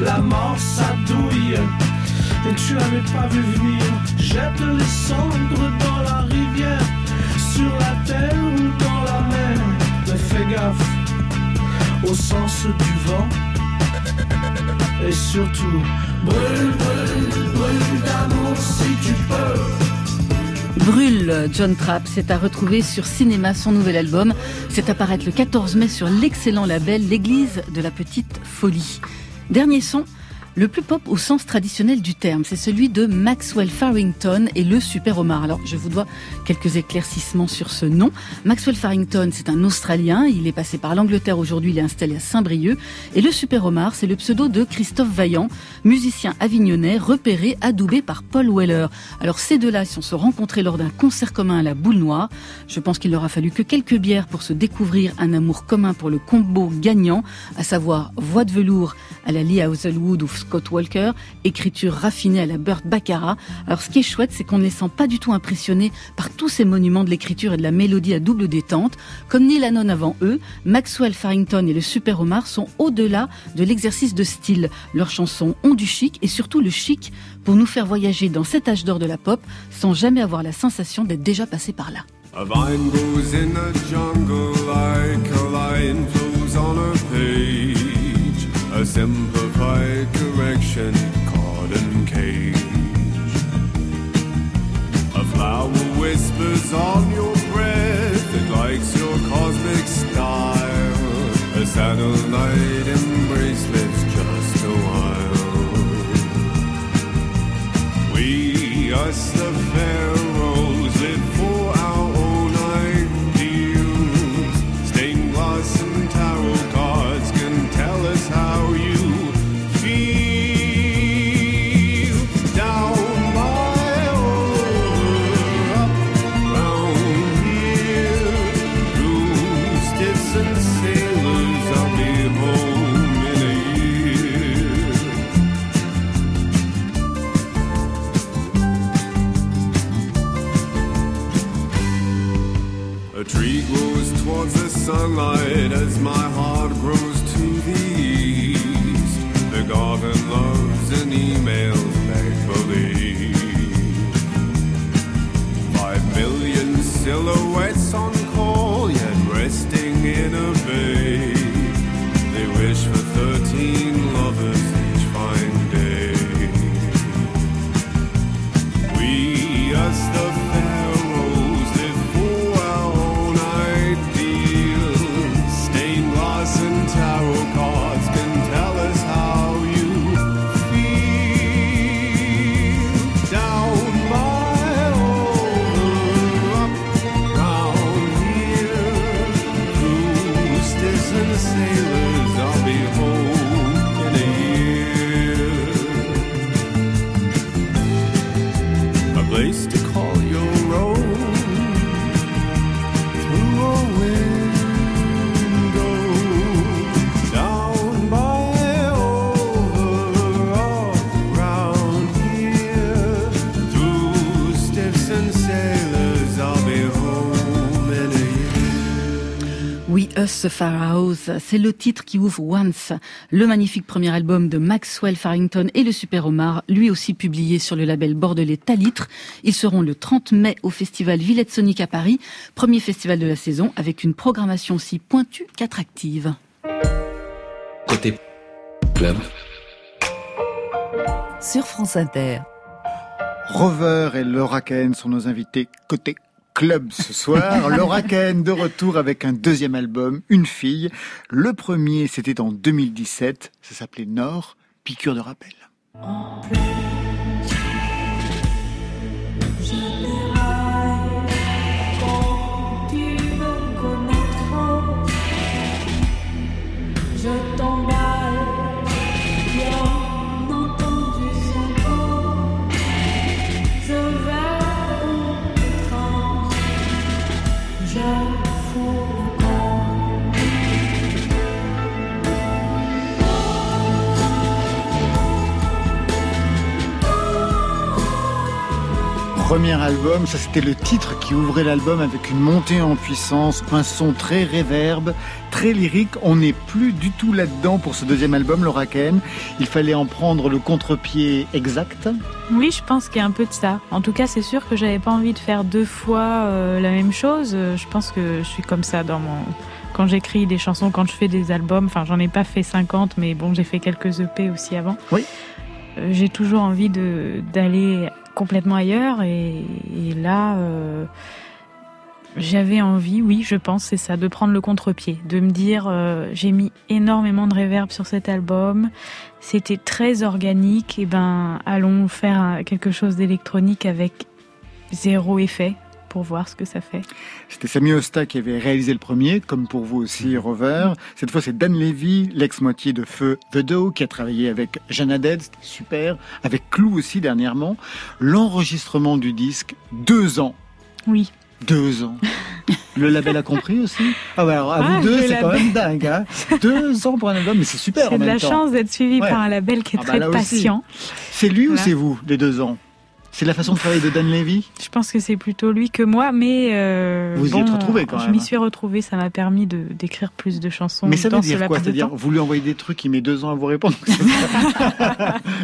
La mort, ça douille. Et tu l'avais pas vu venir. Jette les cendres dans la rivière, sur la terre ou dans la mer. Mais fais gaffe au sens du vent. Et surtout, brûle, brûle, brûle d'amour si tu peux. Brûle, John Trapp, c'est à retrouver sur Cinéma, son nouvel album. C'est à paraître le 14 mai sur l'excellent label L'Église de la Petite Folie. Dernier son, le plus pop au sens traditionnel du terme, c'est celui de Maxwell Farrington et le Super Omar. Alors, je vous dois quelques éclaircissements sur ce nom. Maxwell Farrington, c'est un Australien, il est passé par l'Angleterre aujourd'hui, il est installé à Saint-Brieuc. Et le Super Omar, c'est le pseudo de Christophe Vaillant, musicien avignonnais, repéré, adoubé par Paul Weller. Alors, ces deux-là, ils sont se rencontrés lors d'un concert commun à la Boule Noire. Je pense qu'il leur a fallu que quelques bières pour se découvrir un amour commun pour le combo gagnant, à savoir voix de velours à la Lee Hazelwood ou Scott Walker, écriture raffinée à la Burt Baccarat. Alors ce qui est chouette, c'est qu'on ne les sent pas du tout impressionnés par tous ces monuments de l'écriture et de la mélodie à double détente. Comme Neil Hannon avant eux, Maxwell Farrington et le Super Omar sont au-delà de l'exercice de style. Leurs chansons ont du chic et surtout le chic pour nous faire voyager dans cet âge d'or de la pop sans jamais avoir la sensation d'être déjà passé par là. A in the jungle like a flows on a page. Caught in cage. A flower whispers on your breath, it likes your cosmic style. A satellite embracelets just a while. We, us the Tree grows towards the sunlight as my heart grows to the east. The garden loves emails make believe. Five million silhouettes on Us Pharaohs, c'est le titre qui ouvre Once, le magnifique premier album de Maxwell Farrington et le Super Omar, lui aussi publié sur le label bordelais Talitre. Ils seront le 30 mai au festival Villette Sonic à Paris, premier festival de la saison avec une programmation si pointue qu'attractive. Côté club. Sur France Inter. Rover et Laura Cahen sont nos invités côté club ce soir. Laura Cahen de retour avec un deuxième album, Une fille. Le premier, c'était en 2017. Ça s'appelait Nord, piqûre de rappel. Album, ça c'était le titre qui ouvrait l'album avec une montée en puissance, un son très réverbe, très lyrique. On n'est plus du tout là-dedans pour ce deuxième album, Laura Cahen. Il fallait en prendre le contre-pied exact. Oui, je pense qu'il y a un peu de ça. En tout cas, c'est sûr que j'avais pas envie de faire deux fois euh, la même chose. Euh, Je pense que je suis comme ça dans mon quand j'écris des chansons, quand je fais des albums. Enfin, j'en ai pas fait 50, mais bon, j'ai fait quelques EP aussi avant. Oui. Euh, J'ai toujours envie de d'aller complètement ailleurs et, là. euh, j'avais envie, oui, je pense, c'est ça, de prendre le contre-pied, de me dire, euh, j'ai mis énormément de réverb sur cet album, c'était très organique, et ben, allons faire quelque chose d'électronique avec zéro effet pour voir ce que ça fait. C'était Samy Osta qui avait réalisé le premier, comme pour vous aussi, Rover. Cette fois, c'est Dan Levy, l'ex-moitié de Feu The Doe, qui a travaillé avec Jeanne c'était super, avec Clou aussi dernièrement. L'enregistrement du disque, deux ans. Oui. Deux ans. Le label a compris aussi? Ah ouais, alors à Ah, vous deux, c'est quand même dingue. Hein deux ans pour un album, mais c'est super en C'est de même la temps. chance d'être suivi Ouais. par un label qui est Ah bah très patient. C'est lui ou c'est vous, les deux ans? C'est la façon de travailler de Dan Levy Je pense que c'est plutôt lui que moi, mais euh, Vous y êtes retrouvés quand je même. m'y suis retrouvée, ça m'a permis de d'écrire plus de chansons Mais ça dans veut ce dire quoi C'est-à-dire, vous lui envoyez des trucs, il met deux ans à vous répondre?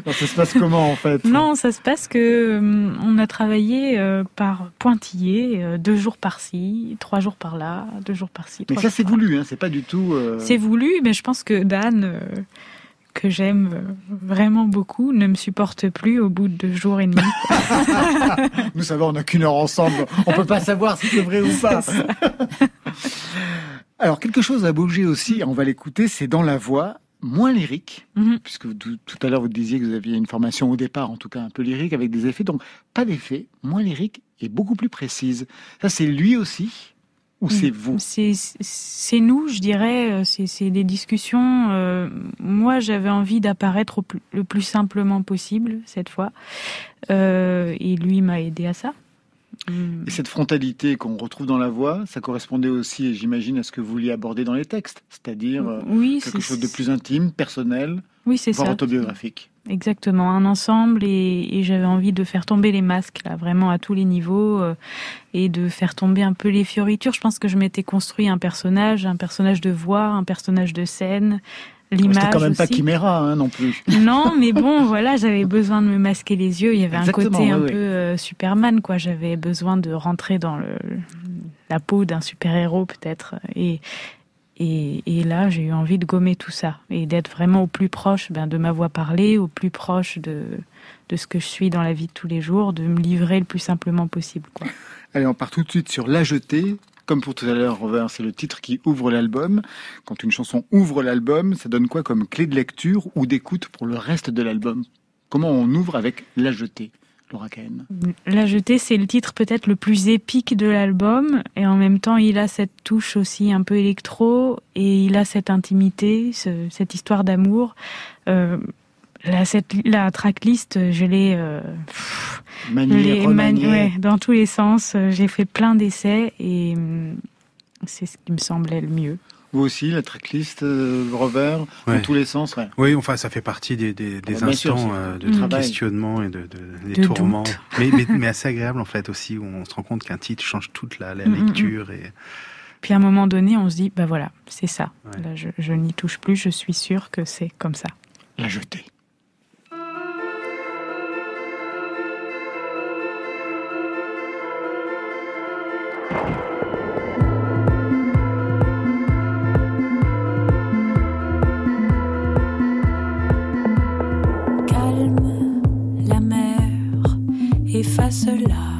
Non, Ça se passe comment en fait? Non, ça se passe que hum, on a travaillé euh, par pointillé, euh, deux jours par-ci, trois jours par-là, deux jours par-ci. Mais ça c'est voulu, hein, c'est pas du tout. euh, C'est voulu, mais je pense que Dan, que j'aime euh, vraiment beaucoup, ne me supporte plus au bout de deux jours et demi. Nous savons, on n'a qu'une heure ensemble, on peut pas savoir si c'est vrai ou pas. Alors quelque chose a bougé aussi, on va l'écouter, c'est dans la voix. Moins lyrique, Mhm. puisque vous- tout à l'heure vous disiez que vous aviez une formation au départ, en tout cas un peu lyrique, avec des effets, donc pas d'effets, moins lyrique et beaucoup plus précise. Ça c'est lui aussi, ou c'est vous? C'est nous, je dirais. euh, C'est des discussions. euh, moi, j'avais envie d'apparaître le plus simplement possible cette fois, Euh, et lui m'a aidé à ça. Hum. Et cette frontalité qu'on retrouve dans la voix, ça correspondait aussi, j'imagine, à ce que vous vouliez aborder dans les textes, c'est-à-dire Oui, quelque chose de plus intime, personnel, Oui, c'est ça. autobiographique. Exactement, un ensemble et, et j'avais envie de faire tomber les masques là, vraiment à tous les niveaux euh, et de faire tomber un peu les fioritures. Je pense que je m'étais construit un personnage, un personnage de voix, un personnage de scène, l'image C'était quand même pas aussi. Chiméra hein, non plus. Non, mais bon, voilà, j'avais besoin de me masquer les yeux. Il y avait Exactement, un côté un oui, peu euh, Superman, quoi. J'avais besoin de rentrer dans le, la peau d'un super-héros, peut-être. Et, et, là, j'ai eu envie de gommer tout ça et d'être vraiment au plus proche ben, de ma voix parlée, au plus proche de, de ce que je suis dans la vie de tous les jours, de me livrer le plus simplement possible. Allez, on part tout de suite sur La Jetée. Comme pour tout à l'heure, Robert, c'est le titre qui ouvre l'album. Quand une chanson ouvre l'album, ça donne quoi comme clé de lecture ou d'écoute pour le reste de l'album? Comment on ouvre avec La Jetée, La jetée, c'est le titre peut-être le plus épique de l'album, et en même temps, il a cette touche aussi un peu électro, et il a cette intimité, ce- cette histoire d'amour. Euh, la, cette, la tracklist, je l'ai euh, mani- ouais, dans tous les sens. Euh, J'ai fait plein d'essais, et hum, c'est ce qui me semblait le mieux. Vous aussi, la tracklist, euh, Robert, dans tous les sens, ouais. Oui, enfin, ça fait partie des, des, des Ah sûr, instants euh, de travail. questionnement et de, de, des De tourments. Mais, mais, mais assez agréable, en fait, aussi, où on se rend compte qu'un titre change toute la, la Mm, mm, mm. lecture. Et Puis à un moment donné, on se dit, bah voilà, c'est ça. Ouais. Là, je, je n'y touche plus, je suis sûre que c'est comme ça. La jetée. Efface la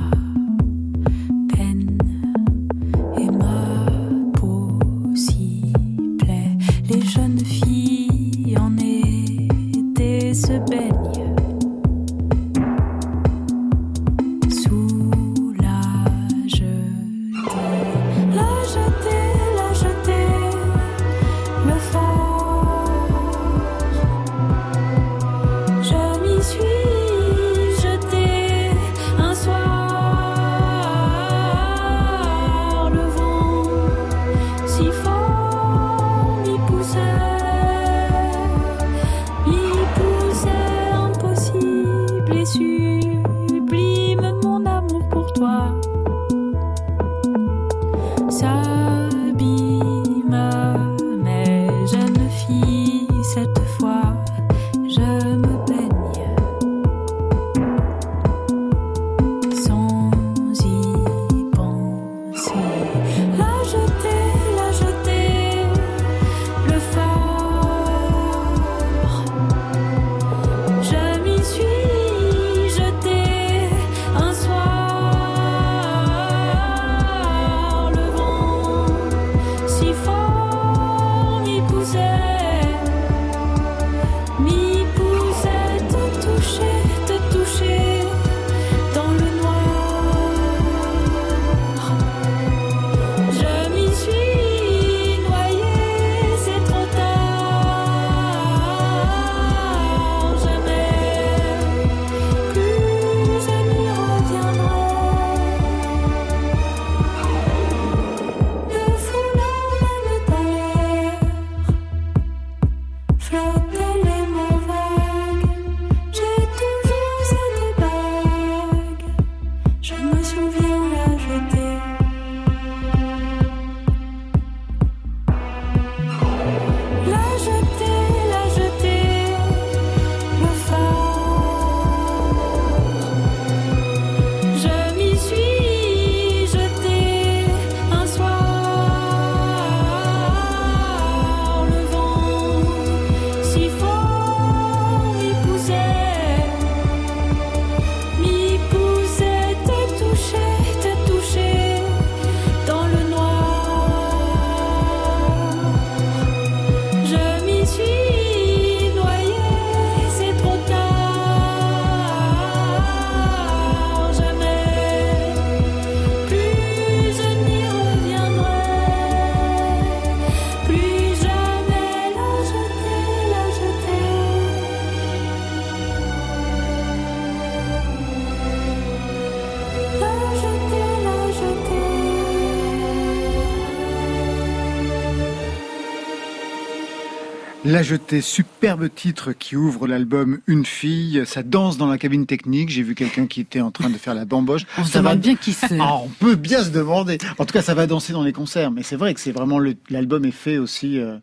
La jetée, superbe titre qui ouvre l'album Une fille. Ça danse dans la cabine technique. J'ai vu quelqu'un qui était en train de faire la bamboche. On se va demande bien qui c'est. Ah, on peut bien se demander. En tout cas, ça va danser dans les concerts. Mais c'est vrai que c'est vraiment le- l'album est fait aussi euh,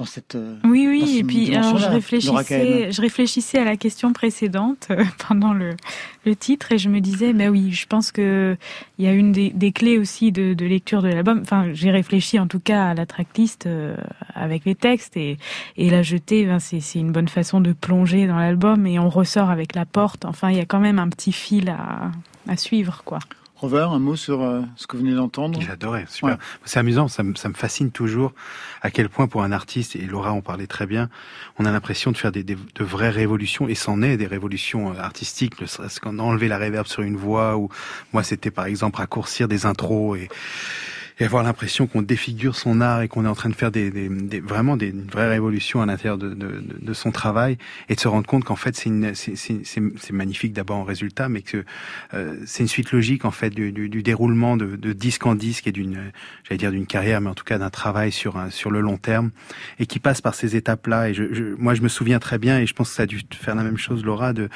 dans cette. euh, Oui, oui, cette et puis alors, je réfléchissais, je réfléchissais à la question précédente euh, pendant le, le titre et je me disais, ben oui, je pense que il y a une des, des clés aussi de, de lecture de l'album. Enfin, j'ai réfléchi en tout cas à la tracklist euh, avec les textes et, et la jeter, ben, c'est c'est une bonne façon de plonger dans l'album et on ressort avec la porte. Enfin, il y a quand même un petit fil à, à suivre, quoi. Un mot sur euh, ce que vous venez d'entendre? J'adorais, super. Ouais. C'est amusant, ça me, ça me fascine toujours à quel point pour un artiste, et Laura en parlait très bien, on a l'impression de faire des, des- de vraies révolutions, et c'en est des révolutions euh, artistiques, ne serait-ce qu'en enlever la réverb sur une voix, ou moi c'était par exemple raccourcir des intros, et, et avoir l'impression qu'on défigure son art et qu'on est en train de faire des, des, des- vraiment des, une vraie révolution à l'intérieur de, de, de- son travail et de se rendre compte qu'en fait c'est magnifique d'abord en résultat mais que euh, c'est une suite logique en fait du, du, du déroulement de, de disque en disque et d'une j'allais dire d'une carrière mais en tout cas d'un travail sur sur le long terme et qui passe par ces étapes là et je, je moi je me souviens très bien et je pense que ça a dû faire la même chose Laura de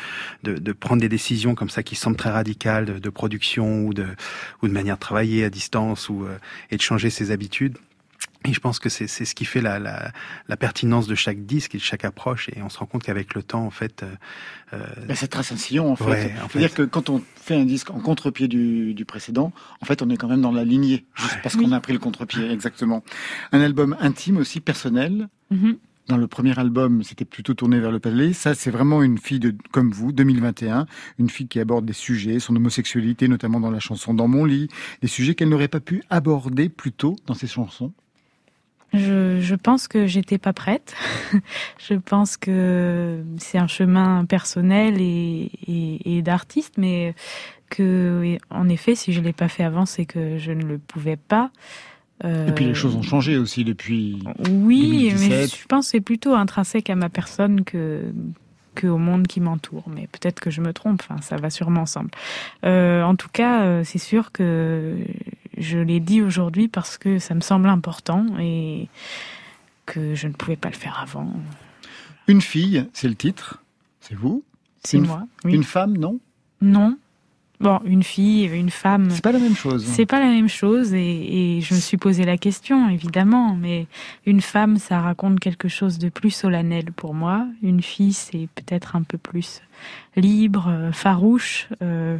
de, de prendre des décisions comme ça qui semblent très radicales de, de production ou de ou de manière de travailler à distance ou euh, et de changer ses habitudes. Et je pense que c'est c'est ce qui fait la, la, la pertinence de chaque disque et de chaque approche. Et on se rend compte qu'avec le temps, en fait, euh, euh, Ben, ça trace un sillon en fait. Ouais, C'est-à-dire fait. que quand on fait un disque en contre-pied du, du précédent, en fait on est quand même dans la lignée, juste parce qu'on a pris le contre-pied, exactement. Un album intime aussi, personnel. Mhm. Dans le premier album, c'était plutôt tourné vers le palais. Ça, c'est vraiment une fille comme vous, 2021, une fille qui aborde des sujets, son homosexualité, notamment dans la chanson Dans mon lit, des sujets qu'elle n'aurait pas pu aborder plus tôt dans ses chansons. Je, pense que j'étais pas prête. je pense que c'est un chemin personnel et, et, et d'artiste, mais que, en effet, si je l'ai pas fait avant, c'est que je ne le pouvais pas. Euh, Et puis les choses ont changé aussi depuis. Oui, 2017. mais je pense que c'est plutôt intrinsèque à ma personne que que au monde qui m'entoure. Mais peut-être que je me trompe. Enfin, ça va sûrement ensemble. Euh, en tout cas, euh, c'est sûr que je l'ai dit aujourd'hui parce que ça me semble important et que je ne pouvais pas le faire avant. Une fille, c'est le titre. C'est vous. C'est moi. oui. Une femme, non? Non. Bon, une fille, une femme. C'est pas la même chose. C'est pas la même chose et, et je me suis posé la question, évidemment, mais une femme, ça raconte quelque chose de plus solennel pour moi. Une fille, c'est peut-être un peu plus libre, euh, farouche. Euh,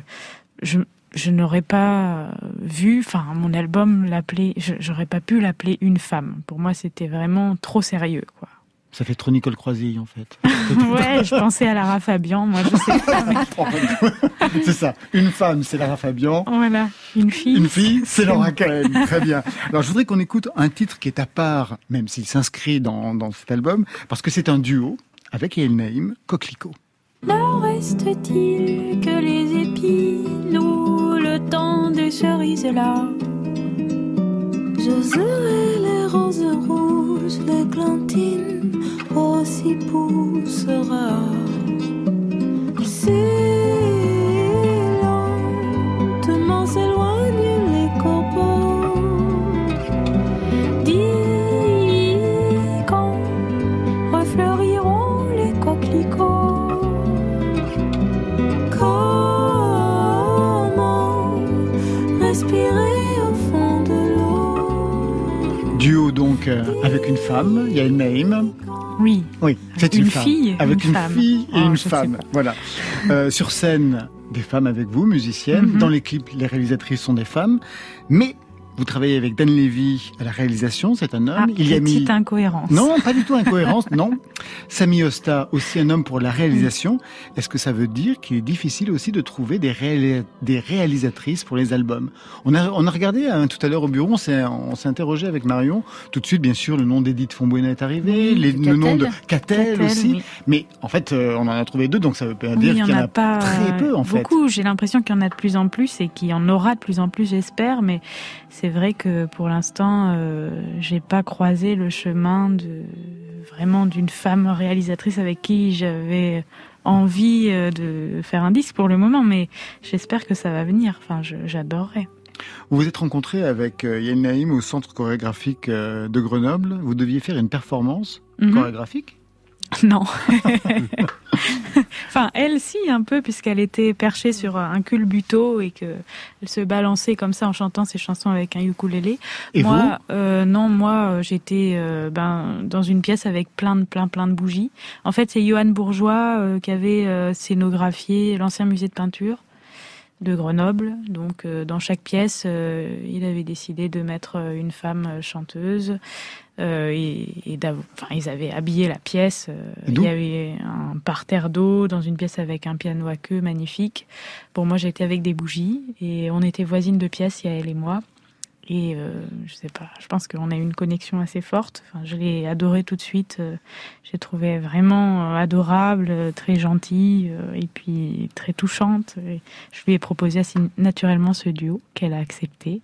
je, je n'aurais pas vu, enfin, mon album l'appeler, j'aurais pas pu l'appeler une femme. Pour moi, c'était vraiment trop sérieux, quoi. Ça fait trop Nicole Croisille, en fait. ouais, je pensais à Lara Fabian, moi, je sais pas. mais c'est ça. Une femme, c'est Lara Fabian. voilà, une fille. Une fille, c'est Laura Cohen. Très bien. Alors, je voudrais qu'on écoute un titre qui est à part, même s'il s'inscrit dans, dans cet album, parce que c'est un duo avec Yael Naïm, Coquelicot. Ne reste-t-il que les épines ou le temps des cerises là J'oserai les roses rouges, l'églantine aussi poussera. Euh, avec une femme, Yael Naïm. Oui. Oui, c'est Une une, femme. fille, avec une une, femme. fille et Oh, une femme. Voilà. Euh, sur scène, des femmes avec vous, musiciennes. Mhm. Dans les clips, les réalisatrices sont des femmes. Mais vous travaillez avec Dan Levy à la réalisation, c'est un homme. Ah, Il y a mis petite incohérence. Non, pas du tout incohérence, non. Samy Osta, aussi un homme pour la réalisation. Est-ce que ça veut dire qu'il est difficile aussi de trouver des, réali- des réalisatrices pour les albums? On a, on a regardé hein, tout à l'heure au bureau, on s'est, on s'est interrogé avec Marion. Tout de suite, bien sûr, le nom d'Edith Fonbuena est arrivé, Oui, les- de le nom de Catel. Aussi. oui. Mais en fait, euh, on en a trouvé deux, donc ça veut pas dire qu'il y en a a pas très peu, en fait. beaucoup. J'ai l'impression qu'il y en a de plus en plus et qu'il y en aura de plus en plus, j'espère. Mais c'est vrai que pour l'instant, euh, j'ai pas croisé le chemin de vraiment d'une femme réalisatrice avec qui j'avais envie euh, de faire un disque pour le moment. Mais j'espère que ça va venir. Enfin, j'adorerais. Vous vous êtes rencontré avec euh, Yael Naïm au centre chorégraphique de Grenoble. Vous deviez faire une performance Mhm. chorégraphique Non. enfin, elle, si, un peu, puisqu'elle était perchée sur un culbuto et que elle se balançait comme ça en chantant ses chansons avec un ukulélé. Et moi, euh, non, moi, euh, j'étais euh, ben, dans une pièce avec plein de, plein, plein de bougies. En fait, c'est Johan Bourgeois euh, qui avait scénographié l'ancien musée de peinture de Grenoble. Donc, euh, dans chaque pièce, euh, il avait décidé de mettre une femme chanteuse. Euh, et, et d'av- enfin, ils avaient habillé la pièce. euh, il y avait un parterre d'eau dans une pièce avec un piano à queue magnifique. Pour moi, j'étais avec des bougies et on était voisines de pièce, il y a elle et moi. Et euh, je sais pas, je pense qu'on a eu une connexion assez forte. Enfin, je l'ai adorée tout de suite. euh, J'ai trouvé vraiment adorable, très gentille et puis très touchante. Et je lui ai proposé assez naturellement ce duo qu'elle a accepté.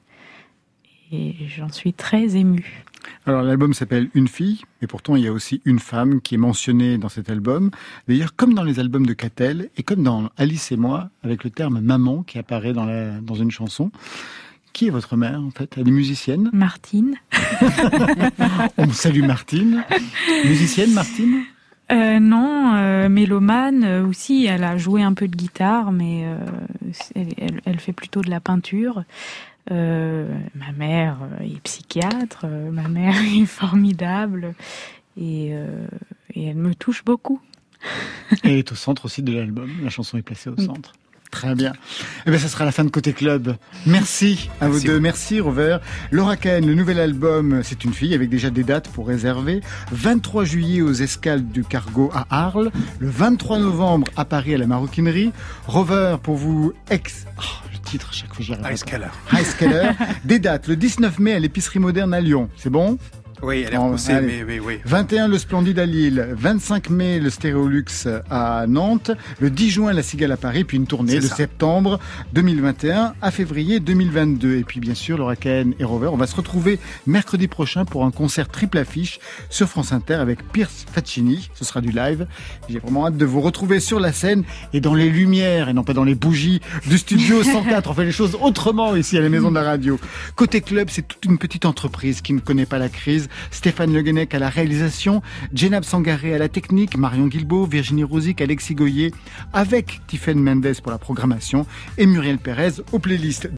Et j'en suis très émue. Alors l'album s'appelle Une fille, mais pourtant il y a aussi une femme qui est mentionnée dans cet album. D'ailleurs, comme dans les albums de Catel et comme dans Alice et moi, avec le terme maman qui apparaît dans, la, dans une chanson. Qui est votre mère en fait? Elle est musicienne Martine. On salue Martine. Musicienne Martine? Euh, non, euh, mélomane euh, aussi. Elle a joué un peu de guitare, mais elle, elle- elle fait plutôt de la peinture. Euh, ma mère euh, est psychiatre, euh, ma mère est formidable et, euh, et elle me touche beaucoup. Et elle est au centre aussi de l'album. La chanson est placée au centre. Très bien. Eh bien, ça sera la fin de Côté Club. Merci à vous deux. Merci, Rover. Laura Cahen, le nouvel album, c'est une fille avec déjà des dates pour réserver. 23 juillet aux escales du Cargo à Arles. Le 23 novembre à Paris à la Maroquinerie. Rover, pour vous, ex... Oh, le titre, chaque fois j'y pas. Keller. Ice Keller. Des dates. Le 19 mai à l'épicerie moderne à Lyon. C'est bon? Oui, elle est repoussée, allez. mais, mais oui. 21 le Splendide à Lille, 25 mai le Stéréolux à Nantes, le 10 juin la Cigale à Paris, puis une tournée de ça. septembre 2021 à février 2022. Et puis bien sûr, Laura Cahen et Rover, on va se retrouver mercredi prochain pour un concert triple affiche sur France Inter avec Pierce Faccini. Ce sera du live. J'ai vraiment hâte de vous retrouver sur la scène et dans les lumières et non pas dans les bougies du studio 104. On fait les choses autrement ici à la Maison de la Radio. Côté club, c'est toute une petite entreprise qui ne connaît pas la crise. Stéphane Le Guenec à la réalisation, Jenab Sangaré à la technique, Marion Guilbault, Virginie Rosic, Alexis Goyer, avec Tiffaine Mendes pour la programmation et Muriel Pérez aux playlists.